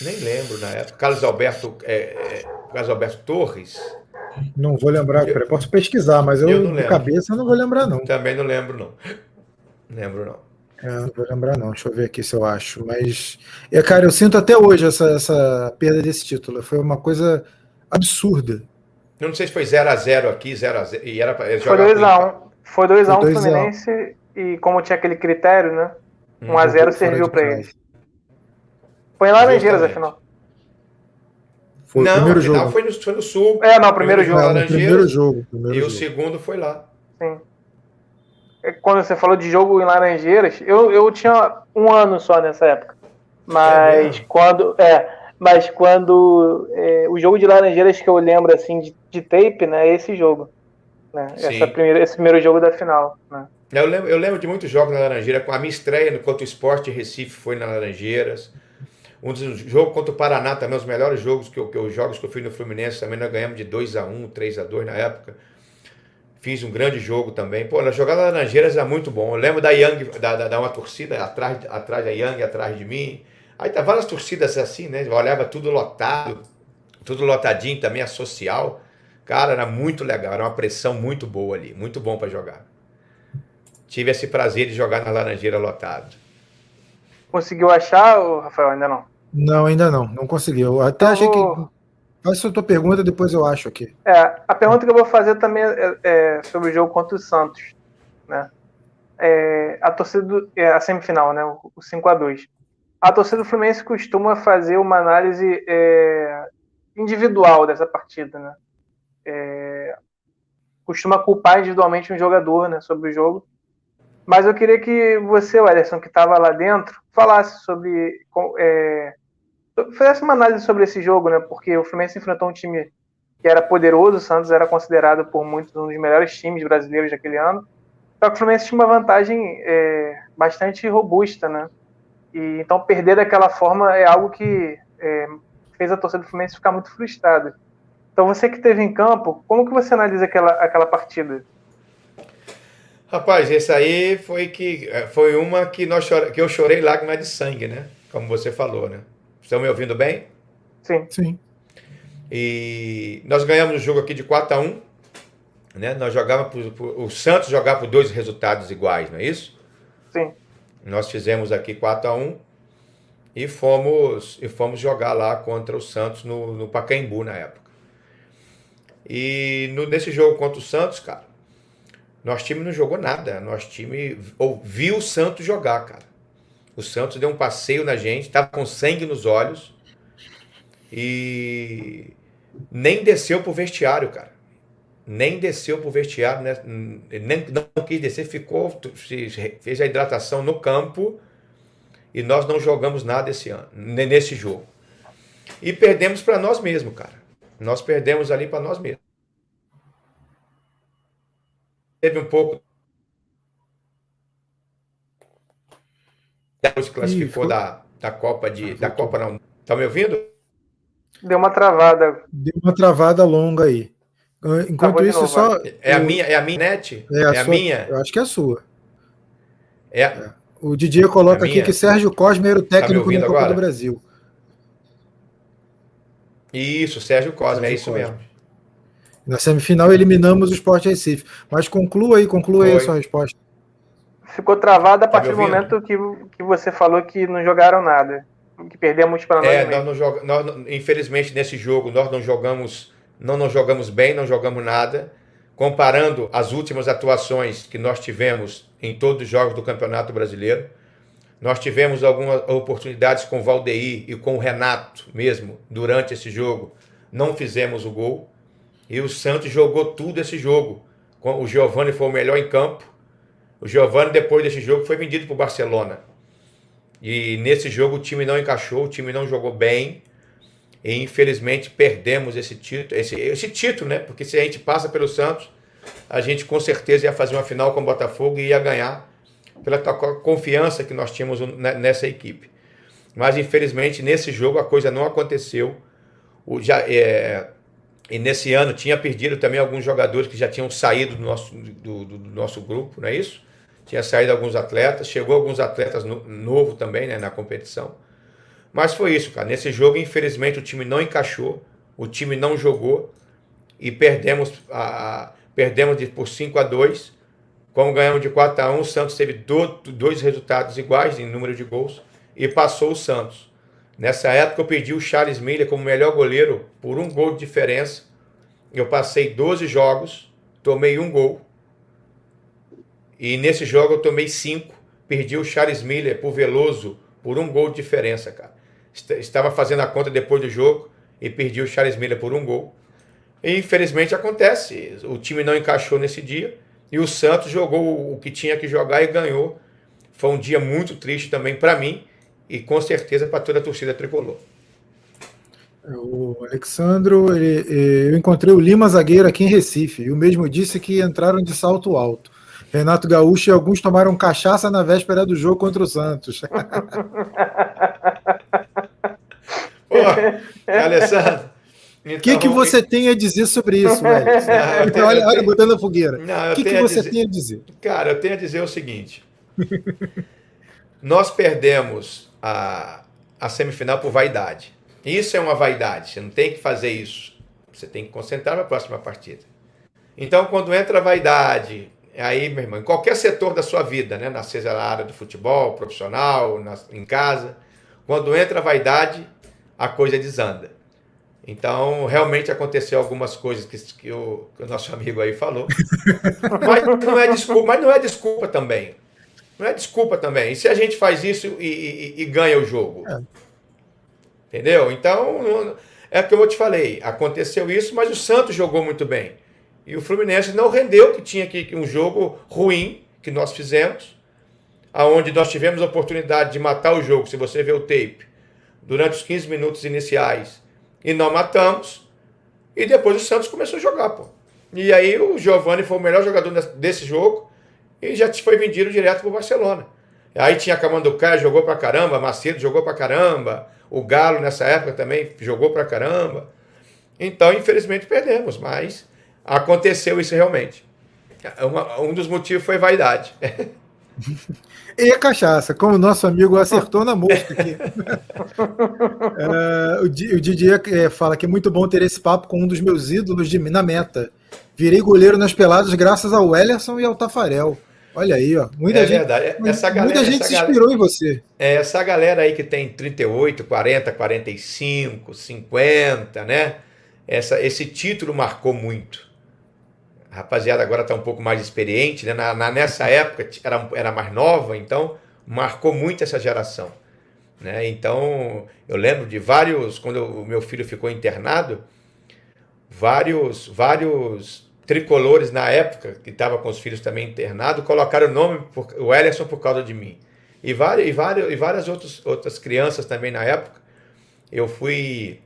Nem lembro na época. Carlos Alberto, é, é, Carlos Alberto Torres? Não vou lembrar, eu, posso pesquisar, mas eu, eu de cabeça não vou lembrar, não. Também não lembro, não. Lembro, não. É, não vou lembrar, não. Deixa eu ver aqui se eu acho. Mas, é, cara, eu sinto até hoje essa, essa perda desse título. Foi uma coisa absurda. Eu não sei se foi 0x0 aqui, 0x0. E era pra, foi 2x1. Foi 2x1 um Fluminense. E como tinha aquele critério, né? 1x0 hum, serviu para eles. Foi em Laranjeiras, afinal. Foi não, o primeiro jogo. Foi no, foi no Sul. É, não, o primeiro, primeiro jogo. Não, primeiro jogo. Primeiro e jogo. o segundo foi lá. Sim. É, quando você falou de jogo em Laranjeiras, eu, eu tinha um ano só nessa época. Mas é quando. É, mas quando. É, o jogo de Laranjeiras que eu lembro assim de, de tape, né? É esse jogo. Né, essa primeira, esse primeiro jogo da final. Né? Eu, lembro, eu lembro de muitos jogos na Laranjeira. A minha estreia no Contra o Esporte Recife foi na Laranjeiras. Um dos jogos contra o Paraná também, os melhores jogos que eu, que eu, jogos que eu fui no Fluminense também, nós ganhamos de 2 a 1 3 a 2 na época. Fiz um grande jogo também. Pô, jogar na Laranjeiras é muito bom. Eu lembro da Young, da, da, da, uma torcida atrás, atrás da Young, atrás de mim. Aí tá várias torcidas assim, né? Eu olhava tudo lotado, tudo lotadinho também, a social. Cara, era muito legal, era uma pressão muito boa ali, muito bom para jogar. Tive esse prazer de jogar na Laranjeira lotado. Conseguiu achar, Rafael? Ainda não? Não, ainda não, não conseguiu. Até então, achei que Faça a tua pergunta, depois eu acho aqui. É, a pergunta que eu vou fazer também é, é sobre o jogo contra o Santos. Né? É, a torcida do, é, a semifinal, né? O, o 5 a 2 A torcida do Fluminense costuma fazer uma análise é, individual dessa partida, né? É, costuma culpar individualmente um jogador né, sobre o jogo. Mas eu queria que você, Ederson, que estava lá dentro, falasse sobre é, fizesse uma análise sobre esse jogo, né? Porque o Fluminense enfrentou um time que era poderoso, o Santos era considerado por muitos um dos melhores times brasileiros daquele ano. Só que o Fluminense tinha uma vantagem é, bastante robusta, né? E, então perder daquela forma é algo que é, fez a torcida do Fluminense ficar muito frustrada. Então você que esteve em campo, como que você analisa aquela, aquela partida? Rapaz, esse aí foi que foi uma que nós que eu chorei lágrimas de sangue, né? Como você falou, né? Estão me ouvindo bem? Sim. Sim. E nós ganhamos o jogo aqui de 4 a 1 né? Nós jogávamos por, o Santos jogava por dois resultados iguais, não é isso? Sim. Nós fizemos aqui 4 a 1 e fomos e fomos jogar lá contra o Santos no, no Pacaembu na época. E no, nesse jogo contra o Santos, cara, nosso time não jogou nada. Nosso time ouviu o Santos jogar, cara. O Santos deu um passeio na gente, estava com sangue nos olhos e nem desceu pro vestiário, cara. Nem desceu pro vestiário, né? nem não quis descer, ficou, fez a hidratação no campo e nós não jogamos nada esse ano, nesse jogo. E perdemos para nós mesmos, cara. Nós perdemos ali para nós mesmos. Teve um pouco depois classificou da, da Copa de. Da Copa não. Tá me ouvindo? Deu uma travada. Deu uma travada longa aí. Enquanto isso, novo, só. É a minha, é a minha net? É a, é a minha? Eu acho que é a sua. É. é. O Didier coloca aqui que Sérgio Cosme era o tá técnico tá no Copa do Brasil. Isso, Sérgio Cosme, Sérgio é isso Cosme. mesmo. Na semifinal eliminamos o Sport Recife. Mas conclua aí, conclua Foi. aí a sua resposta. Ficou travado a tá partir do momento que, que você falou que não jogaram nada. Que perdemos para nós. É, nós não joga, nós, infelizmente nesse jogo nós não jogamos, não, não jogamos bem, não jogamos nada. Comparando as últimas atuações que nós tivemos em todos os jogos do Campeonato Brasileiro, nós tivemos algumas oportunidades com o Valdeir e com o Renato mesmo durante esse jogo. Não fizemos o gol. E o Santos jogou tudo esse jogo. O Giovani foi o melhor em campo. O Giovani, depois desse jogo, foi vendido para o Barcelona. E nesse jogo o time não encaixou, o time não jogou bem. E infelizmente perdemos esse título, esse, esse título, né? Porque se a gente passa pelo Santos, a gente com certeza ia fazer uma final com o Botafogo e ia ganhar pela confiança que nós tínhamos nessa equipe. Mas infelizmente nesse jogo a coisa não aconteceu. O, já, é, e nesse ano tinha perdido também alguns jogadores que já tinham saído do nosso, do, do, do nosso grupo, não é isso? Tinha saído alguns atletas, chegou alguns atletas no, novo também né, na competição. Mas foi isso, cara. Nesse jogo, infelizmente, o time não encaixou, o time não jogou e perdemos, a, perdemos de, por 5 a 2 Como ganhamos de 4 a 1 o Santos teve do, dois resultados iguais em número de gols e passou o Santos. Nessa época eu pedi o Charles Miller como melhor goleiro por um gol de diferença. Eu passei 12 jogos, tomei um gol. E nesse jogo eu tomei cinco. Perdi o Charles Miller por Veloso por um gol de diferença, cara. Estava fazendo a conta depois do jogo e perdi o Charles Miller por um gol. E infelizmente acontece. O time não encaixou nesse dia. E o Santos jogou o que tinha que jogar e ganhou. Foi um dia muito triste também para mim e com certeza para toda a torcida tricolor. O Alexandro, ele, eu encontrei o Lima Zagueiro aqui em Recife, e o mesmo disse que entraram de salto alto. Renato Gaúcho e alguns tomaram cachaça na véspera do jogo contra o Santos. Pô, Alessandro. O então, que, que você tem a dizer sobre isso? Não, olha, olha, botando a fogueira. O que, que você dizer, tem a dizer? Cara, eu tenho a dizer o seguinte: nós perdemos a, a semifinal por vaidade. Isso é uma vaidade, você não tem que fazer isso. Você tem que concentrar na próxima partida. Então, quando entra a vaidade, aí, meu irmão, em qualquer setor da sua vida, né, na seja na área do futebol, profissional, na, em casa, quando entra a vaidade, a coisa desanda. Então, realmente aconteceu algumas coisas que, que, o, que o nosso amigo aí falou. mas, não é desculpa, mas não é desculpa também. Não é desculpa também. E se a gente faz isso e, e, e ganha o jogo? É. Entendeu? Então, é o que eu te falei. Aconteceu isso, mas o Santos jogou muito bem. E o Fluminense não rendeu que tinha aqui um jogo ruim que nós fizemos, aonde nós tivemos a oportunidade de matar o jogo, se você ver o tape, durante os 15 minutos iniciais, e não matamos. E depois o Santos começou a jogar, pô. E aí o Giovani foi o melhor jogador desse jogo e já foi vendido direto para o Barcelona. Aí tinha Camanducaia, jogou para caramba, Macedo jogou para caramba, o Galo nessa época também jogou para caramba. Então, infelizmente, perdemos, mas aconteceu isso realmente. Uma, um dos motivos foi vaidade. E a cachaça, como o nosso amigo acertou na mosca aqui. o, o Didier é, fala que é muito bom ter esse papo com um dos meus ídolos de, na meta. Virei goleiro nas peladas graças ao Ellerson e ao Tafarel. Olha aí, ó. Muita é gente, verdade. Essa galera, muita gente se inspirou galera, em você. É, essa galera aí que tem 38, 40, 45, 50, né? Essa, esse título marcou muito. A rapaziada agora está um pouco mais experiente, né? Na, na, nessa época era, era mais nova, então marcou muito essa geração. Né? Então, eu lembro de vários, quando o meu filho ficou internado, vários, vários tricolores na época, que estava com os filhos também internados, colocaram o nome, por, o Ellison por causa de mim. E várias, e várias, e várias outros, outras crianças também na época. Eu fui.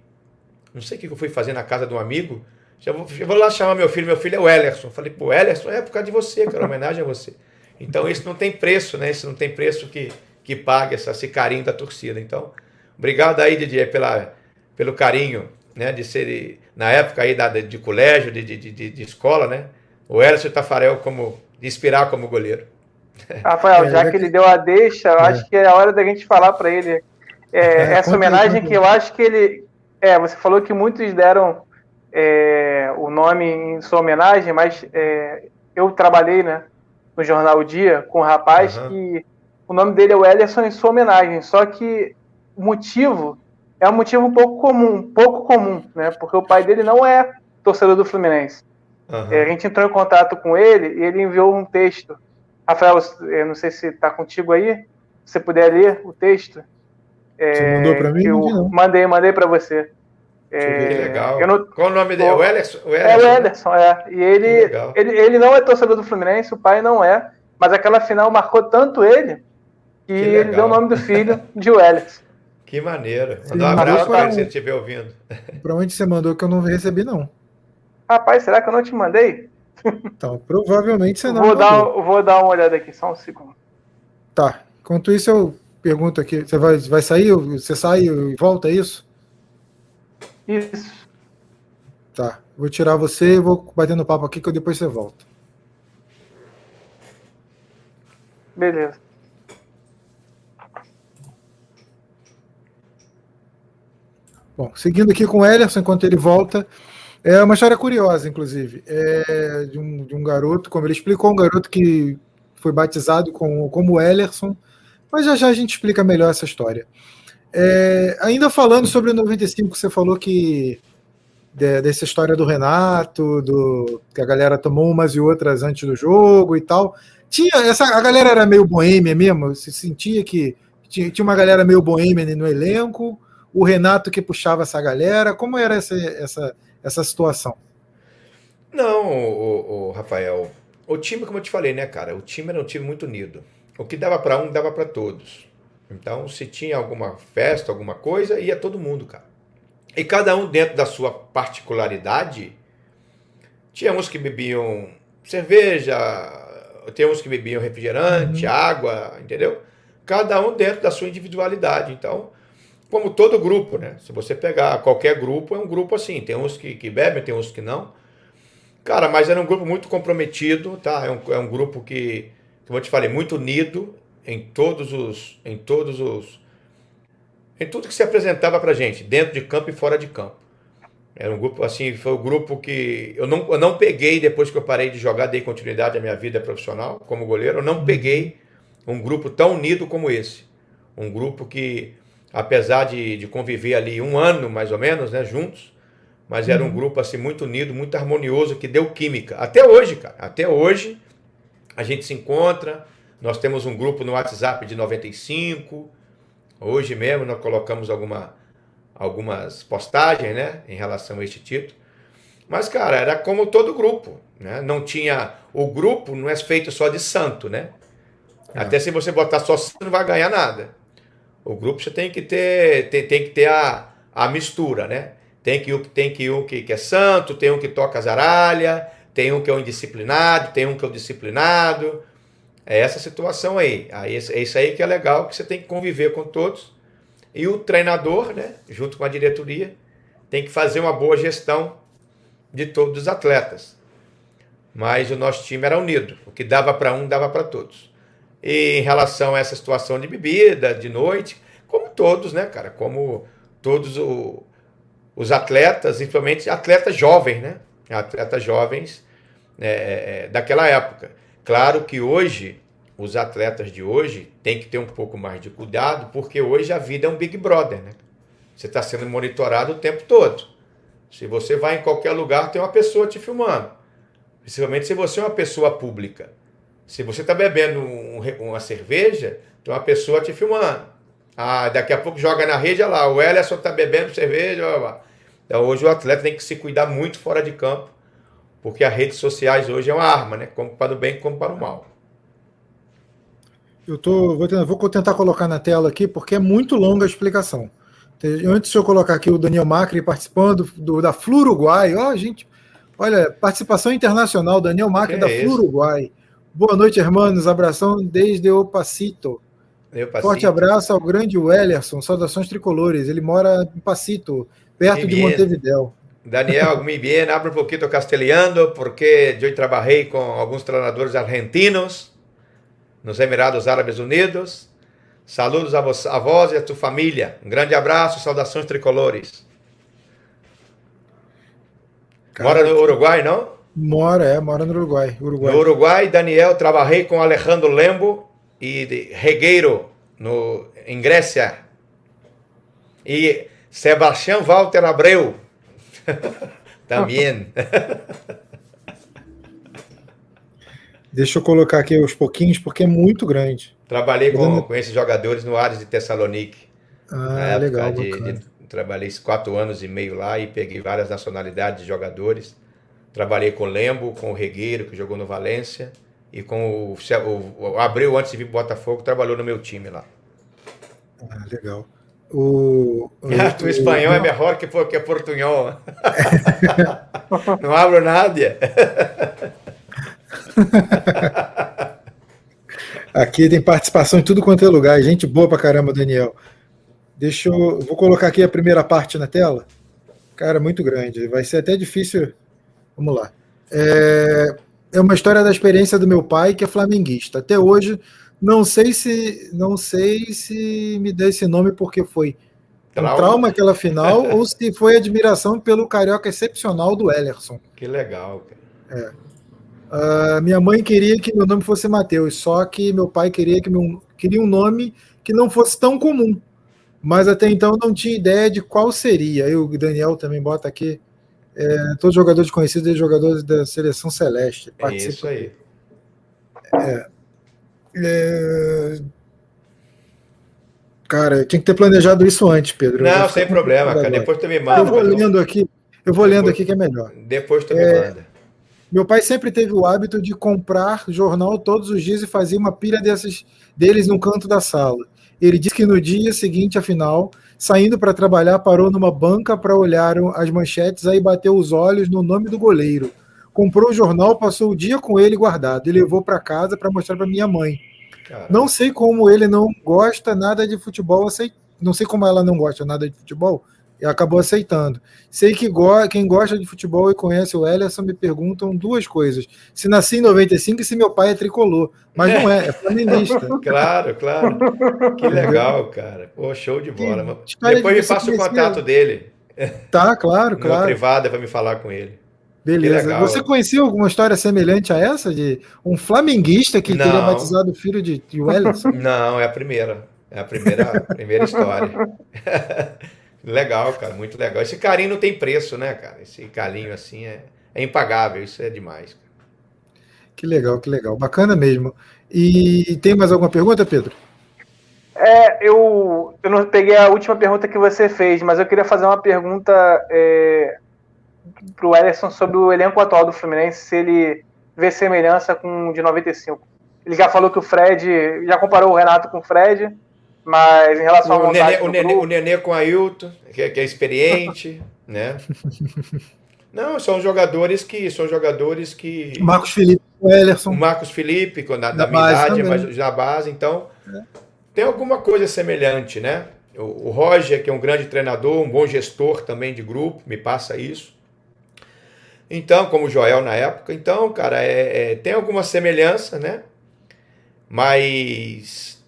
Não sei o que eu fui fazer na casa de um amigo. Já vou, vou lá chamar meu filho, meu filho é o Ellerson. Falei, pô, Ellerson é por causa de você, cara, homenagem a você. Então isso não tem preço, né? Isso não tem preço que, que pague essa, esse carinho da torcida. Então, obrigado aí, Didier, pela, pelo carinho né, de ser, na época aí da, de colégio, de, de, de, de escola, né, o Elcio Tafarel como, de inspirar como goleiro. Rafael, já que ele deu a deixa, eu é. acho que é a hora da gente falar para ele é, é, essa homenagem que eu acho que ele. É, você falou que muitos deram é, o nome em sua homenagem, mas é, eu trabalhei né, no jornal o Dia com um rapaz uhum. que o nome dele é o Ellison em sua homenagem, só que o motivo é um motivo um pouco comum, pouco comum, né? Porque o pai dele não é torcedor do Fluminense. Uhum. É, a gente entrou em contato com ele e ele enviou um texto. Rafael, eu não sei se está contigo aí, se você puder ler o texto. É, você mandou para mim? Eu não. mandei, mandei para você. É, que legal. Não... Qual o nome dele? O Ederson? O Ederson, é o Ederson, é. E ele, ele, ele não é torcedor do Fluminense, o pai não é, mas aquela final marcou tanto ele que, que ele deu o nome do filho de Wellington. Que maneiro. Manda um abraço para ele se ele estiver ouvindo. Para onde você mandou que eu não recebi, não. Rapaz, será que eu não te mandei? Então, provavelmente você não. Vou, dar, vou dar uma olhada aqui, só um segundo. Tá. Enquanto isso, eu pergunto aqui: você vai, vai sair? Você sai e volta, é isso? Isso. Tá. Vou tirar você e vou batendo papo aqui que depois você volta. Beleza. Bom, seguindo aqui com o Ellerson, enquanto ele volta, é uma história curiosa, inclusive, é de, um, de um garoto, como ele explicou, um garoto que foi batizado com, como Ellerson, mas já já a gente explica melhor essa história. É, ainda falando sobre o 95, você falou que de, dessa história do Renato, do que a galera tomou umas e outras antes do jogo e tal. Tinha essa a galera era meio boêmia mesmo, se sentia que tinha, tinha uma galera meio boêmia no elenco o Renato que puxava essa galera? Como era essa, essa, essa situação? Não, o, o, Rafael, o time, como eu te falei, né, cara? O time era um time muito unido. O que dava para um, dava para todos. Então, se tinha alguma festa, alguma coisa, ia todo mundo, cara. E cada um dentro da sua particularidade. Tinha uns que bebiam cerveja, tinha uns que bebiam refrigerante, uhum. água, entendeu? Cada um dentro da sua individualidade. Então, como todo grupo, né? Se você pegar qualquer grupo, é um grupo assim. Tem uns que, que bebem, tem uns que não. Cara, mas era um grupo muito comprometido, tá? É um, é um grupo que, como eu te falei, muito unido em todos os. em todos os. em tudo que se apresentava pra gente, dentro de campo e fora de campo. Era um grupo, assim, foi o grupo que. Eu não, eu não peguei, depois que eu parei de jogar, dei continuidade à minha vida profissional como goleiro, eu não peguei um grupo tão unido como esse. Um grupo que apesar de, de conviver ali um ano mais ou menos, né, juntos, mas era um uhum. grupo assim muito unido, muito harmonioso, que deu química. Até hoje, cara, até hoje a gente se encontra, nós temos um grupo no WhatsApp de 95, hoje mesmo nós colocamos alguma, algumas postagens, né, em relação a este título. Mas, cara, era como todo grupo, né? Não tinha... O grupo não é feito só de santo, né? É. Até se você botar só santo, não vai ganhar nada. O grupo você tem que ter, tem, tem que ter a, a mistura, né? Tem que, tem que um que, que é santo, tem um que toca zaralha, tem um que é um indisciplinado, tem um que é um disciplinado. É essa situação aí. É isso aí que é legal, que você tem que conviver com todos. E o treinador, né, junto com a diretoria, tem que fazer uma boa gestão de todos os atletas. Mas o nosso time era unido. O que dava para um, dava para todos. E em relação a essa situação de bebida, de noite, como todos, né, cara? Como todos o, os atletas, principalmente atletas jovens, né? Atletas jovens é, é, é, daquela época. Claro que hoje, os atletas de hoje têm que ter um pouco mais de cuidado, porque hoje a vida é um Big Brother, né? Você está sendo monitorado o tempo todo. Se você vai em qualquer lugar, tem uma pessoa te filmando. Principalmente se você é uma pessoa pública. Se você está bebendo um, uma cerveja, tem uma pessoa te filmando. Ah, daqui a pouco joga na rede, olha lá, o Ellison está bebendo cerveja. Blá, blá. Então hoje o atleta tem que se cuidar muito fora de campo, porque as redes sociais hoje é uma arma, né? Como para o bem como para o mal. Eu tô, vou, tentar, vou tentar colocar na tela aqui, porque é muito longa a explicação. Antes de eu colocar aqui o Daniel Macri participando do, da Flu Uruguai, ó, gente, olha, participação internacional, Daniel Macri que da é Flu Uruguai. Boa noite, hermanos. Abração desde o Pacito. Forte abraço ao grande Wellerson. Saudações tricolores. Ele mora em Pacito, perto de Montevideo. Daniel, muy bien. Hablo um pouquinho castelhano porque eu trabalhei com alguns treinadores argentinos. nos Emirados Árabes Unidos. Saludos a, você, a vós e a tua família. Um grande abraço, saudações tricolores. Cara, mora no Uruguai, não? Mora, é, mora no Uruguai. Uruguai. No Uruguai, Daniel, trabalhei com Alejandro Lembo e Regueiro no, em Grécia. E Sebastião Walter Abreu. Também. Deixa eu colocar aqui os pouquinhos, porque é muito grande. Trabalhei com, com esses jogadores no Ares de Tessalonique. Ah, legal. De, de, trabalhei quatro anos e meio lá e peguei várias nacionalidades de jogadores. Trabalhei com o Lembo, com o Regueiro, que jogou no Valência, e com o, o, o Abreu, antes de vir para Botafogo, trabalhou no meu time lá. Ah, legal. O, o, o espanhol o... é melhor que, que portunhol. Não abro nada. Aqui tem participação em tudo quanto é lugar. Gente boa pra caramba, Daniel. Deixa eu. Vou colocar aqui a primeira parte na tela. Cara, muito grande. Vai ser até difícil. Vamos lá. É, é uma história da experiência do meu pai, que é flamenguista. Até hoje, não sei se não sei se me dá esse nome porque foi trauma, um trauma aquela final ou se foi admiração pelo carioca excepcional do Ellerson. Que legal, cara. É. Uh, minha mãe queria que meu nome fosse Mateus, só que meu pai queria que meu, queria um nome que não fosse tão comum. Mas até então não tinha ideia de qual seria. Eu, o Daniel também bota aqui. É, todos os jogadores conhecidos e jogadores da seleção celeste. É isso aí. É, é... Cara, eu tinha que ter planejado isso antes, Pedro. Não, sem problema, cara. Depois tu me manda. Eu vou lendo aqui. Eu vou lendo aqui que é melhor. Depois tu me é, manda. Meu pai sempre teve o hábito de comprar jornal todos os dias e fazia uma pilha desses, deles no canto da sala. Ele disse que no dia seguinte, afinal, saindo para trabalhar, parou numa banca para olhar as manchetes, aí bateu os olhos no nome do goleiro. Comprou o jornal, passou o dia com ele guardado e levou para casa para mostrar para minha mãe. Caramba. Não sei como ele não gosta nada de futebol, não sei como ela não gosta nada de futebol, e acabou aceitando. Sei que go quem gosta de futebol e conhece o Ellison me perguntam duas coisas: se nasci em 95 e se meu pai é tricolor. Mas não é, é flamenguista. claro, claro. Que legal, cara. Pô, show de bola. Depois me passa o contato dele. Tá, claro, no claro. privado para me falar com ele. Beleza. Você conhecia alguma história semelhante a essa? De um flamenguista que não. teria batizado o filho de, de Wellington? Não, é a primeira. É a primeira, a primeira história. Legal, cara, muito legal. Esse carinho não tem preço, né, cara? Esse carinho assim é, é impagável, isso é demais. Que legal, que legal. Bacana mesmo. E tem mais alguma pergunta, Pedro? É, eu, eu não peguei a última pergunta que você fez, mas eu queria fazer uma pergunta é, para o Ederson sobre o elenco atual do Fluminense, se ele vê semelhança com o de 95. Ele já falou que o Fred, já comparou o Renato com o Fred, mas em relação o ao Nenê, o, Nenê, o Nenê com o Ailton, que é, que é experiente, né? Não, são jogadores que são jogadores que Marcos Felipe, o Ellerson, Marcos Felipe da, da minha idade, mas na base, então é. tem alguma coisa semelhante, né? O, o Roger, que é um grande treinador, um bom gestor também de grupo, me passa isso. Então, como Joel na época, então, cara, é, é tem alguma semelhança, né? Mas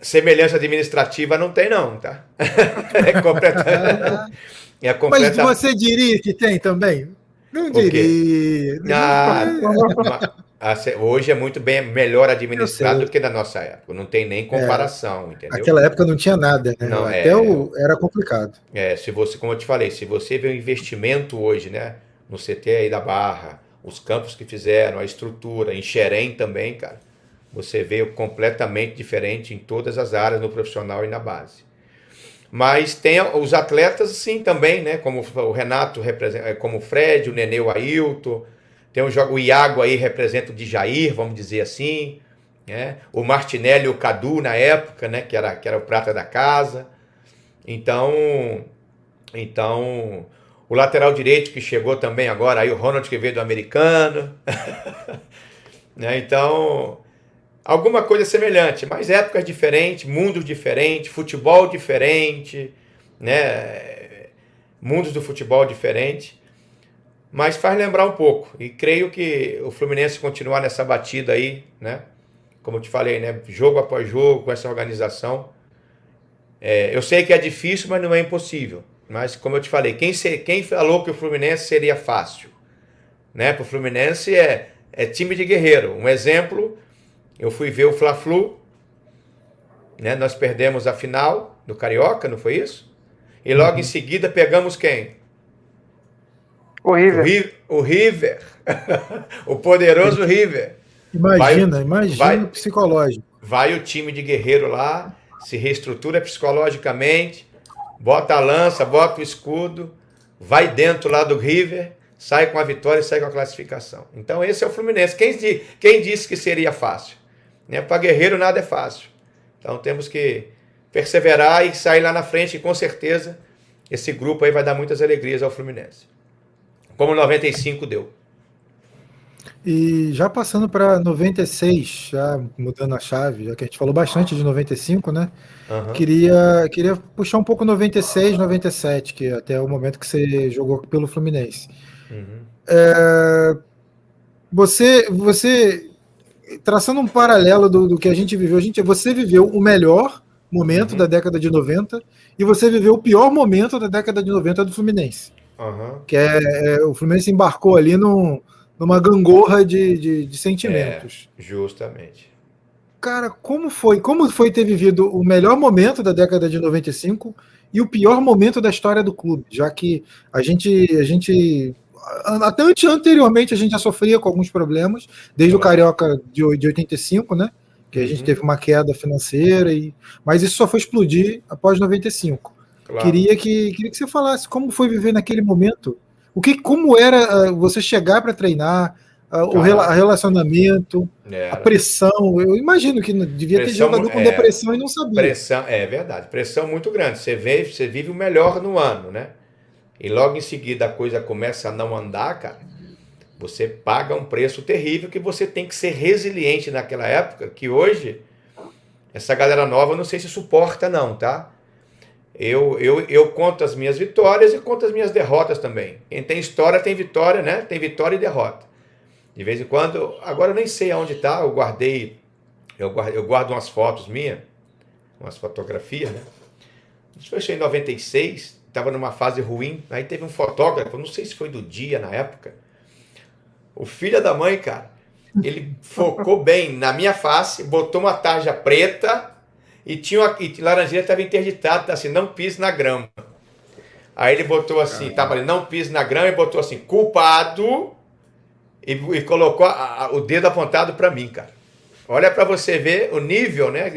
semelhança administrativa não tem, não, tá? é completamente. É completa... Mas você diria que tem também? Não diria. Ah, hoje é muito bem melhor administrado do que na nossa época. Não tem nem comparação, é, entendeu? Naquela época não tinha nada, né? Não, Até é, o, era complicado. É, se você, como eu te falei, se você vê o investimento hoje, né? No CT aí da Barra, os campos que fizeram, a estrutura, em Xerém também, cara você veio completamente diferente em todas as áreas, no profissional e na base. Mas tem os atletas, sim, também, né? Como o Renato representa, como o Fred, o Nenê, o Ailton. Tem o, o Iago aí representa o de Jair, vamos dizer assim. Né? O Martinelli e o Cadu na época, né? Que era, que era o prata da casa. Então, então o lateral direito que chegou também agora, aí o Ronald que veio do americano. né? Então, alguma coisa semelhante, mas épocas diferentes, mundos diferentes, futebol diferente, né? Mundos do futebol diferente. Mas faz lembrar um pouco. E creio que o Fluminense continuar nessa batida aí, né? como eu te falei, né? Jogo após jogo, com essa organização. É, eu sei que é difícil, mas não é impossível. Mas, como eu te falei, quem, se, quem falou que o Fluminense seria fácil? Né? Para o Fluminense é, é time de guerreiro. Um exemplo, eu fui ver o Fla-Flu, né? nós perdemos a final do Carioca, não foi isso? E logo uhum. em seguida pegamos quem? O River. O, River. o poderoso River. Imagina, vai, imagina vai, o psicológico. Vai o time de guerreiro lá, se reestrutura psicologicamente, bota a lança, bota o escudo, vai dentro lá do River, sai com a vitória e sai com a classificação. Então esse é o Fluminense. Quem, quem disse que seria fácil? Né? Para guerreiro nada é fácil. Então temos que perseverar e sair lá na frente e com certeza esse grupo aí vai dar muitas alegrias ao Fluminense. Como 95 deu. E já passando para 96, já mudando a chave, já que a gente falou bastante de 95, né? Uhum. Queria, queria puxar um pouco 96, 97, que é até o momento que você jogou pelo Fluminense. Uhum. É, você, você, traçando um paralelo do, do, que a gente viveu, a gente, você viveu o melhor momento uhum. da década de 90 e você viveu o pior momento da década de 90 do Fluminense. Que é, é, o Fluminense embarcou ali num numa gangorra de, de, de sentimentos. É, justamente. Cara, como foi? Como foi ter vivido o melhor momento da década de 95 e o pior momento da história do clube? Já que a gente, a gente até anteriormente a gente já sofria com alguns problemas, desde o Carioca de, de 85, né? Que a gente uhum. teve uma queda financeira, e, mas isso só foi explodir após 95. Claro. Queria, que, queria que você falasse como foi viver naquele momento o que, como era uh, você chegar para treinar, uh, o rela relacionamento, era. a pressão? Eu imagino que devia pressão, ter jogador com é, depressão e não sabia. Pressão, é verdade, pressão muito grande. Você vê, você vive o melhor no ano, né? E logo em seguida a coisa começa a não andar, cara. Você paga um preço terrível que você tem que ser resiliente naquela época, que hoje essa galera nova não sei se suporta não, tá? Eu, eu, eu conto as minhas vitórias e conto as minhas derrotas também. Quem tem história tem vitória, né? Tem vitória e derrota. De vez em quando, agora eu nem sei aonde está, eu guardei, eu guardo, eu guardo umas fotos minhas, umas fotografias, né? Isso foi em 96, estava numa fase ruim, aí teve um fotógrafo, não sei se foi do dia na época, o filho da mãe, cara, ele focou bem na minha face, botou uma tarja preta e tinha uma, e Laranjeira estava interditado, tá assim, não pise na grama. Aí ele botou assim, tava ali, não pise na grama, e botou assim, culpado, e, e colocou a, a, o dedo apontado para mim, cara. Olha para você ver o nível, né?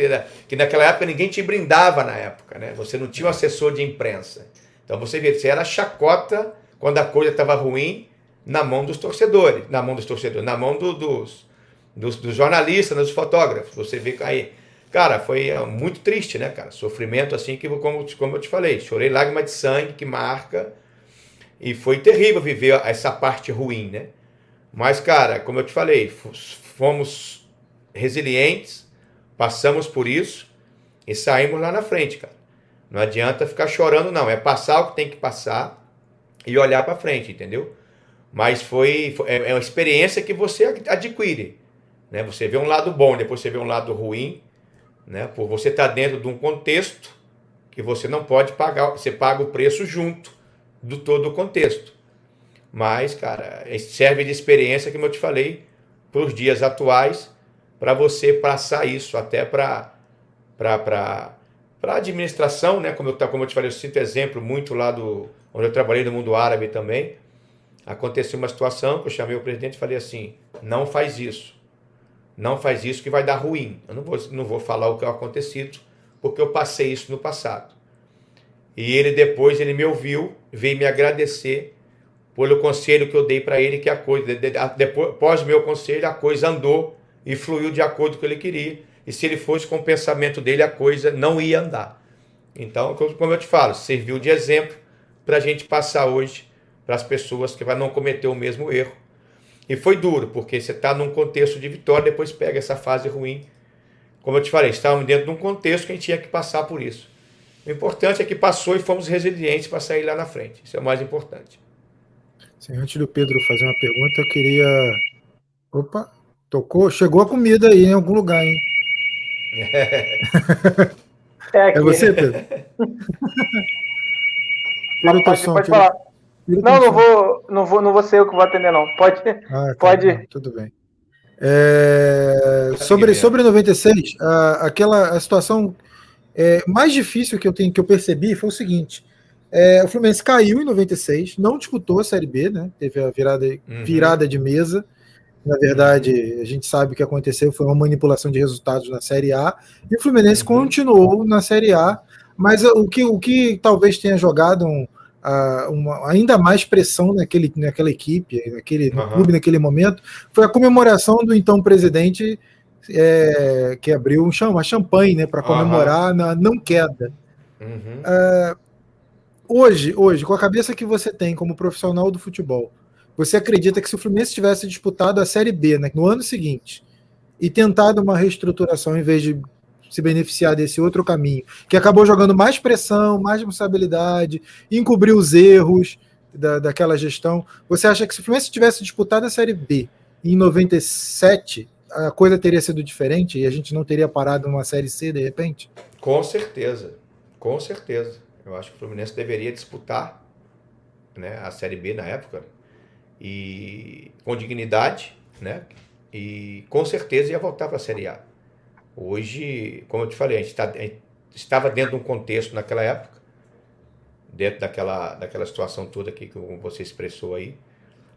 Que naquela época ninguém te brindava na época, né? Você não tinha um assessor de imprensa. Então você vê, você era chacota quando a coisa estava ruim na mão dos torcedores, na mão dos torcedores, na mão do, dos, dos, dos, jornalistas, dos fotógrafos. Você vê aí Cara, foi é, muito triste, né, cara? Sofrimento assim que, como, como eu te falei, chorei lágrima de sangue que marca. E foi terrível viver essa parte ruim, né? Mas, cara, como eu te falei, fomos resilientes, passamos por isso e saímos lá na frente, cara. Não adianta ficar chorando, não. É passar o que tem que passar e olhar para frente, entendeu? Mas foi, foi, é, é uma experiência que você adquire. Né? Você vê um lado bom, depois você vê um lado ruim né? Por você estar tá dentro de um contexto que você não pode pagar, você paga o preço junto do todo o contexto. Mas, cara, serve de experiência, como eu te falei, para os dias atuais, para você passar isso até para para a administração, né? Como eu, como eu te falei, eu sinto exemplo muito lá do onde eu trabalhei no mundo árabe também. Aconteceu uma situação que eu chamei o presidente e falei assim: não faz isso não faz isso que vai dar ruim. Eu não vou, não vou falar o que é acontecido, porque eu passei isso no passado. E ele depois ele me ouviu, veio me agradecer pelo conselho que eu dei para ele, que a coisa, depois, após meu conselho, a coisa andou e fluiu de acordo com o que ele queria. E se ele fosse com o pensamento dele, a coisa não ia andar. Então, como eu te falo, serviu de exemplo para a gente passar hoje para as pessoas que não cometer o mesmo erro e foi duro, porque você está num contexto de vitória, depois pega essa fase ruim. Como eu te falei, estávamos dentro de um contexto que a gente tinha que passar por isso. O importante é que passou e fomos resilientes para sair lá na frente. Isso é o mais importante. Sim, antes do Pedro fazer uma pergunta, eu queria. Opa! Tocou? Chegou a comida aí em algum lugar, hein? É, aqui. é você, Pedro? pode, pode, som, pode falar. Não, não vou, não vou, não vou ser eu que vou atender, não. Pode, ah, tá pode. Bom, tudo bem. É, sobre, sobre 96, a, aquela a situação é, mais difícil que eu tenho que eu percebi foi o seguinte: é, o Fluminense caiu em 96, não disputou a Série B, né? Teve a virada, uhum. virada de mesa. Na verdade, a gente sabe o que aconteceu, foi uma manipulação de resultados na Série A, e o Fluminense uhum. continuou na Série A, mas o que, o que talvez tenha jogado um, uma, ainda mais pressão naquele, naquela equipe, naquele, no clube naquele momento, foi a comemoração do então presidente é, que abriu um, uma champanhe né, para comemorar uhum. na não queda. Uhum. Uh, hoje, hoje, com a cabeça que você tem como profissional do futebol, você acredita que se o Fluminense tivesse disputado a Série B né, no ano seguinte e tentado uma reestruturação em vez de se beneficiar desse outro caminho, que acabou jogando mais pressão, mais responsabilidade, encobrir os erros da, daquela gestão. Você acha que se o Fluminense tivesse disputado a Série B em 97, a coisa teria sido diferente e a gente não teria parado numa Série C de repente? Com certeza, com certeza. Eu acho que o Fluminense deveria disputar né, a Série B na época e com dignidade, né? E com certeza ia voltar para a Série A. Hoje, como eu te falei, a gente, tá, a gente estava dentro de um contexto naquela época, dentro daquela, daquela situação toda que você expressou aí,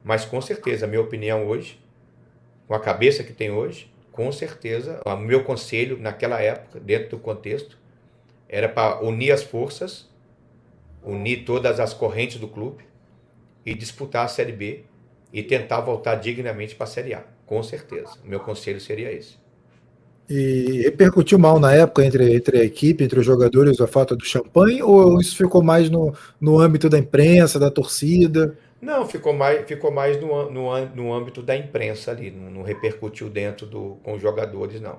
mas com certeza, a minha opinião hoje, com a cabeça que tem hoje, com certeza, o meu conselho naquela época, dentro do contexto, era para unir as forças, unir todas as correntes do clube e disputar a Série B e tentar voltar dignamente para a Série A. Com certeza. O meu conselho seria esse. E repercutiu mal na época entre, entre a equipe, entre os jogadores, a falta do champanhe, ou isso ficou mais no, no âmbito da imprensa, da torcida? Não, ficou mais, ficou mais no, no, no âmbito da imprensa ali, não, não, repercutiu dentro do, com os jogadores, não.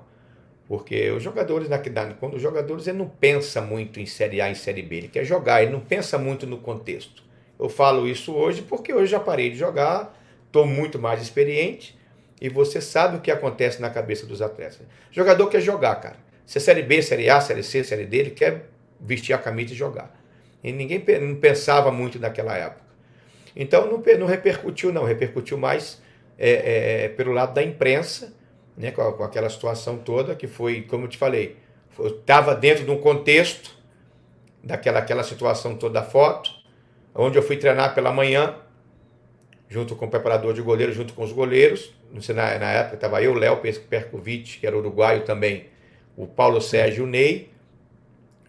Porque os jogadores, na, quando os jogadores, ele não pensa muito em Série A e Série B, ele quer jogar, ele não pensa muito no contexto. Eu falo isso hoje porque hoje já parei de jogar, estou muito mais experiente, e você sabe o que acontece na cabeça dos atletas. O jogador quer jogar, cara. Se é Série B, Série A, Série C, Série D, ele quer vestir a camisa e jogar. E ninguém pensava muito naquela época. Então não, não repercutiu, não. Repercutiu mais é, é, pelo lado da imprensa, né, com, com, aquela situação toda, que foi, como eu te falei, estava dentro de um contexto daquela aquela situação toda da foto, onde eu fui treinar pela manhã, junto com o preparador de goleiro, junto com os goleiros, na, na época estava eu, Léo Perkovic, que era uruguaio também, o Paulo Sérgio o Ney.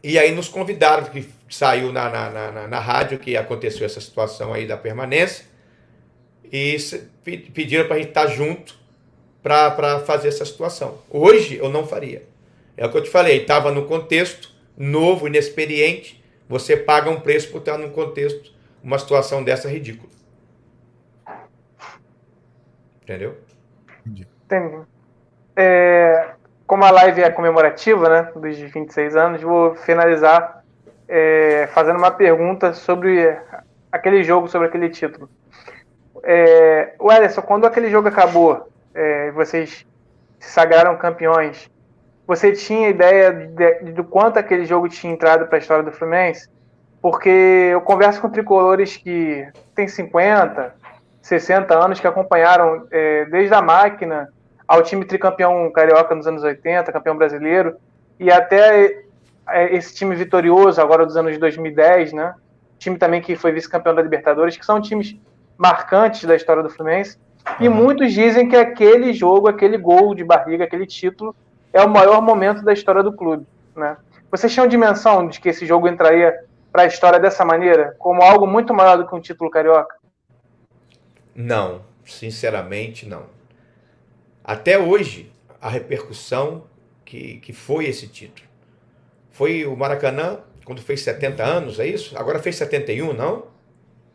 E aí nos convidaram, que saiu na, na, na, na rádio que aconteceu essa situação aí da permanência. E pediram para a gente estar tá junto para fazer essa situação. Hoje eu não faria. É o que eu te falei, estava no contexto novo, inexperiente. Você paga um preço por estar num contexto, uma situação dessa ridícula. Entendeu? Entendi. Entendi. É, como a live é comemorativa, né, dos 26 anos, vou finalizar é, fazendo uma pergunta sobre aquele jogo, sobre aquele título. É, o Ederson, quando aquele jogo acabou, é, vocês se sagraram campeões, você tinha ideia de, de, quanto aquele jogo tinha entrado para a história do Fluminense? Porque eu converso com tricolores que têm 50, 60 anos que acompanharam é, desde a máquina ao time tricampeão carioca nos anos 80, campeão brasileiro, e até é, esse time vitorioso agora dos anos 2010, né? Time também que foi vice-campeão da Libertadores, que são times marcantes da história do Fluminense. E muitos dizem que aquele jogo, aquele gol de barriga, aquele título é o maior momento da história do clube, né? Vocês tinham dimensão de que esse jogo entraria para a história dessa maneira, como algo muito maior do que um título carioca? Não, sinceramente não. Até hoje, a repercussão que, que foi esse título. Foi o Maracanã, quando fez 70 anos, é isso? Agora fez 71, não?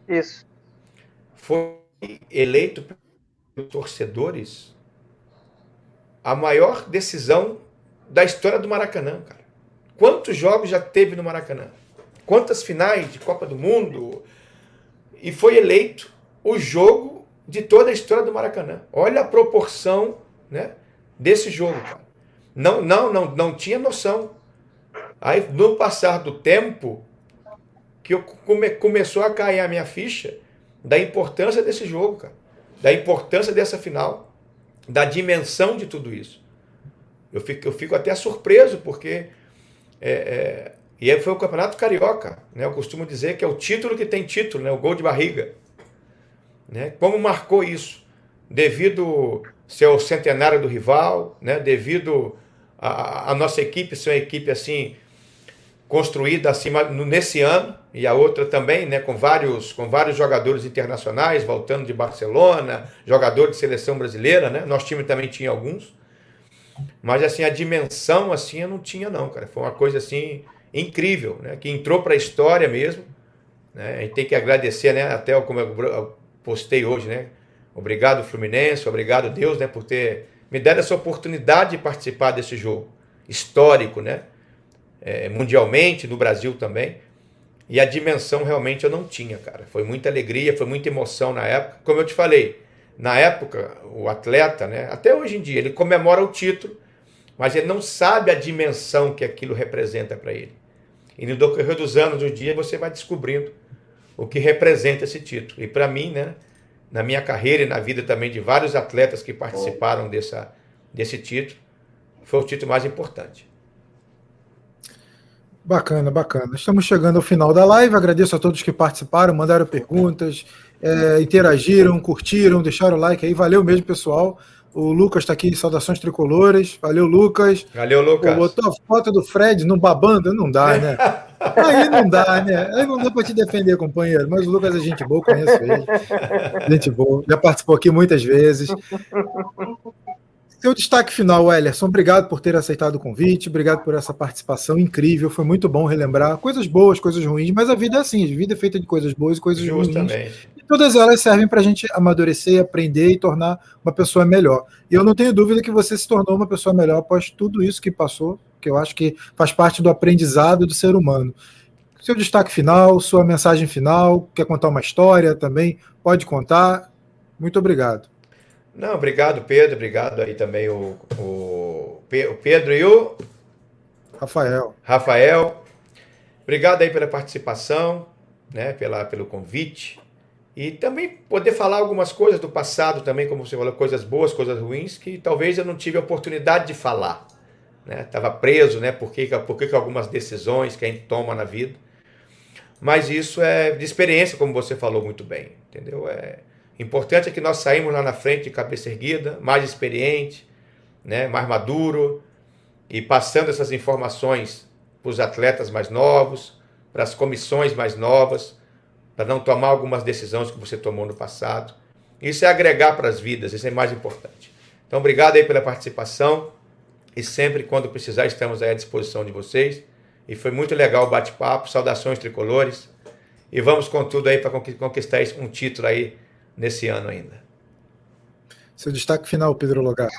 Isso. Foi eleito pelos torcedores a maior decisão da história do Maracanã, cara. Quantos jogos já teve no Maracanã? Quantas finais de Copa do Mundo? E foi eleito o jogo de toda a história do Maracanã. Olha a proporção né, desse jogo, cara. Não, não, não, não tinha noção. Aí, no passar do tempo, que eu come, começou a cair a minha ficha da importância desse jogo, cara. Da importância dessa final. Da dimensão de tudo isso. Eu fico, eu fico até surpreso, porque. É, é, e aí foi o Campeonato Carioca. Né? Eu costumo dizer que é o título que tem título, né? o gol de barriga. Né? Como marcou isso? Devido ser o centenário do rival, né? devido a, a nossa equipe ser uma equipe assim construída acima nesse ano e a outra também, né, com vários com vários jogadores internacionais voltando de Barcelona, jogador de seleção brasileira, né? Nosso time também tinha alguns. Mas assim a dimensão assim eu não tinha não, cara. Foi uma coisa assim incrível, né? Que entrou para a história mesmo. Né? A gente tem que agradecer, né? Até como eu postei hoje, né? Obrigado Fluminense, obrigado Deus, né? Por ter me dado essa oportunidade de participar desse jogo histórico, né? É, mundialmente, no Brasil também. E a dimensão realmente eu não tinha, cara. Foi muita alegria, foi muita emoção na época. Como eu te falei, na época, o atleta, né? Até hoje em dia, ele comemora o título, mas ele não sabe a dimensão que aquilo representa para ele. E no decorrer dos anos, do dia, você vai descobrindo o que representa esse título. E para mim, né? na minha carreira e na vida também de vários atletas que participaram dessa, desse título, foi o título mais importante. Bacana, bacana. Estamos chegando ao final da live. Agradeço a todos que participaram, mandaram perguntas, é, interagiram, curtiram, deixaram o like aí. Valeu mesmo, pessoal. O Lucas está aqui, saudações tricolores. Valeu, Lucas. Valeu, Lucas. Pô, botou a foto do Fred no babando, não dá, né? Aí não dá, né? Aí não dá para te defender, companheiro. Mas o Lucas é gente boa, conheço ele. Gente boa. Já participou aqui muitas vezes. Seu destaque final, Ellerson. Obrigado por ter aceitado o convite, obrigado por essa participação incrível. Foi muito bom relembrar coisas boas, coisas ruins, mas a vida é assim: a vida é feita de coisas boas e coisas Justamente. ruins. Todas elas servem para a gente amadurecer, aprender e tornar uma pessoa melhor. E eu não tenho dúvida que você se tornou uma pessoa melhor após tudo isso que passou, que eu acho que faz parte do aprendizado do ser humano. Seu destaque final, sua mensagem final, quer contar uma história também? Pode contar. Muito obrigado. Não, obrigado, Pedro. Obrigado aí também o, o, o Pedro e o Rafael. Rafael. Obrigado aí pela participação, né, pela, pelo convite. E também poder falar algumas coisas do passado também, como você falou, coisas boas, coisas ruins, que talvez eu não tive a oportunidade de falar. Né? Tava preso, né? Por que, por que algumas decisões que a gente toma na vida. Mas isso é de experiência, como você falou muito bem, entendeu? É, Importante é que nós saímos lá na frente de cabeça erguida, mais experiente, né, mais maduro, e passando essas informações para os atletas mais novos, para as comissões mais novas, para não tomar algumas decisões que você tomou no passado. Isso é agregar para as vidas, isso é mais importante. Então, obrigado aí pela participação e sempre quando precisar estamos aí à disposição de vocês. E foi muito legal o bate-papo, saudações tricolores. E vamos com tudo aí para conquistar um título aí nesse ano ainda. Seu destaque final, Pedro Logar.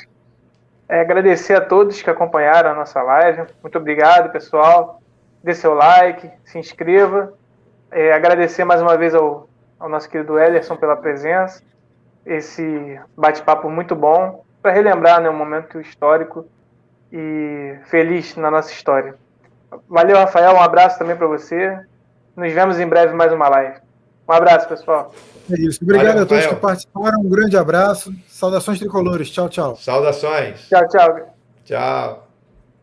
É agradecer a todos que acompanharam a nossa live. Muito obrigado, pessoal. Dê seu like, se inscreva. É, agradecer mais uma vez ao, ao nosso querido Ederson pela presença. Esse bate-papo muito bom para relembrar né, um momento histórico e feliz na nossa história. Valeu, Rafael. Um abraço também para você. Nos vemos em breve mais uma live. Um abraço, pessoal. É isso. Obrigado Valeu, a todos Rafael. que participaram. Um grande abraço. Saudações tricolores. Tchau, tchau. Saudações. Tchau, tchau. Tchau.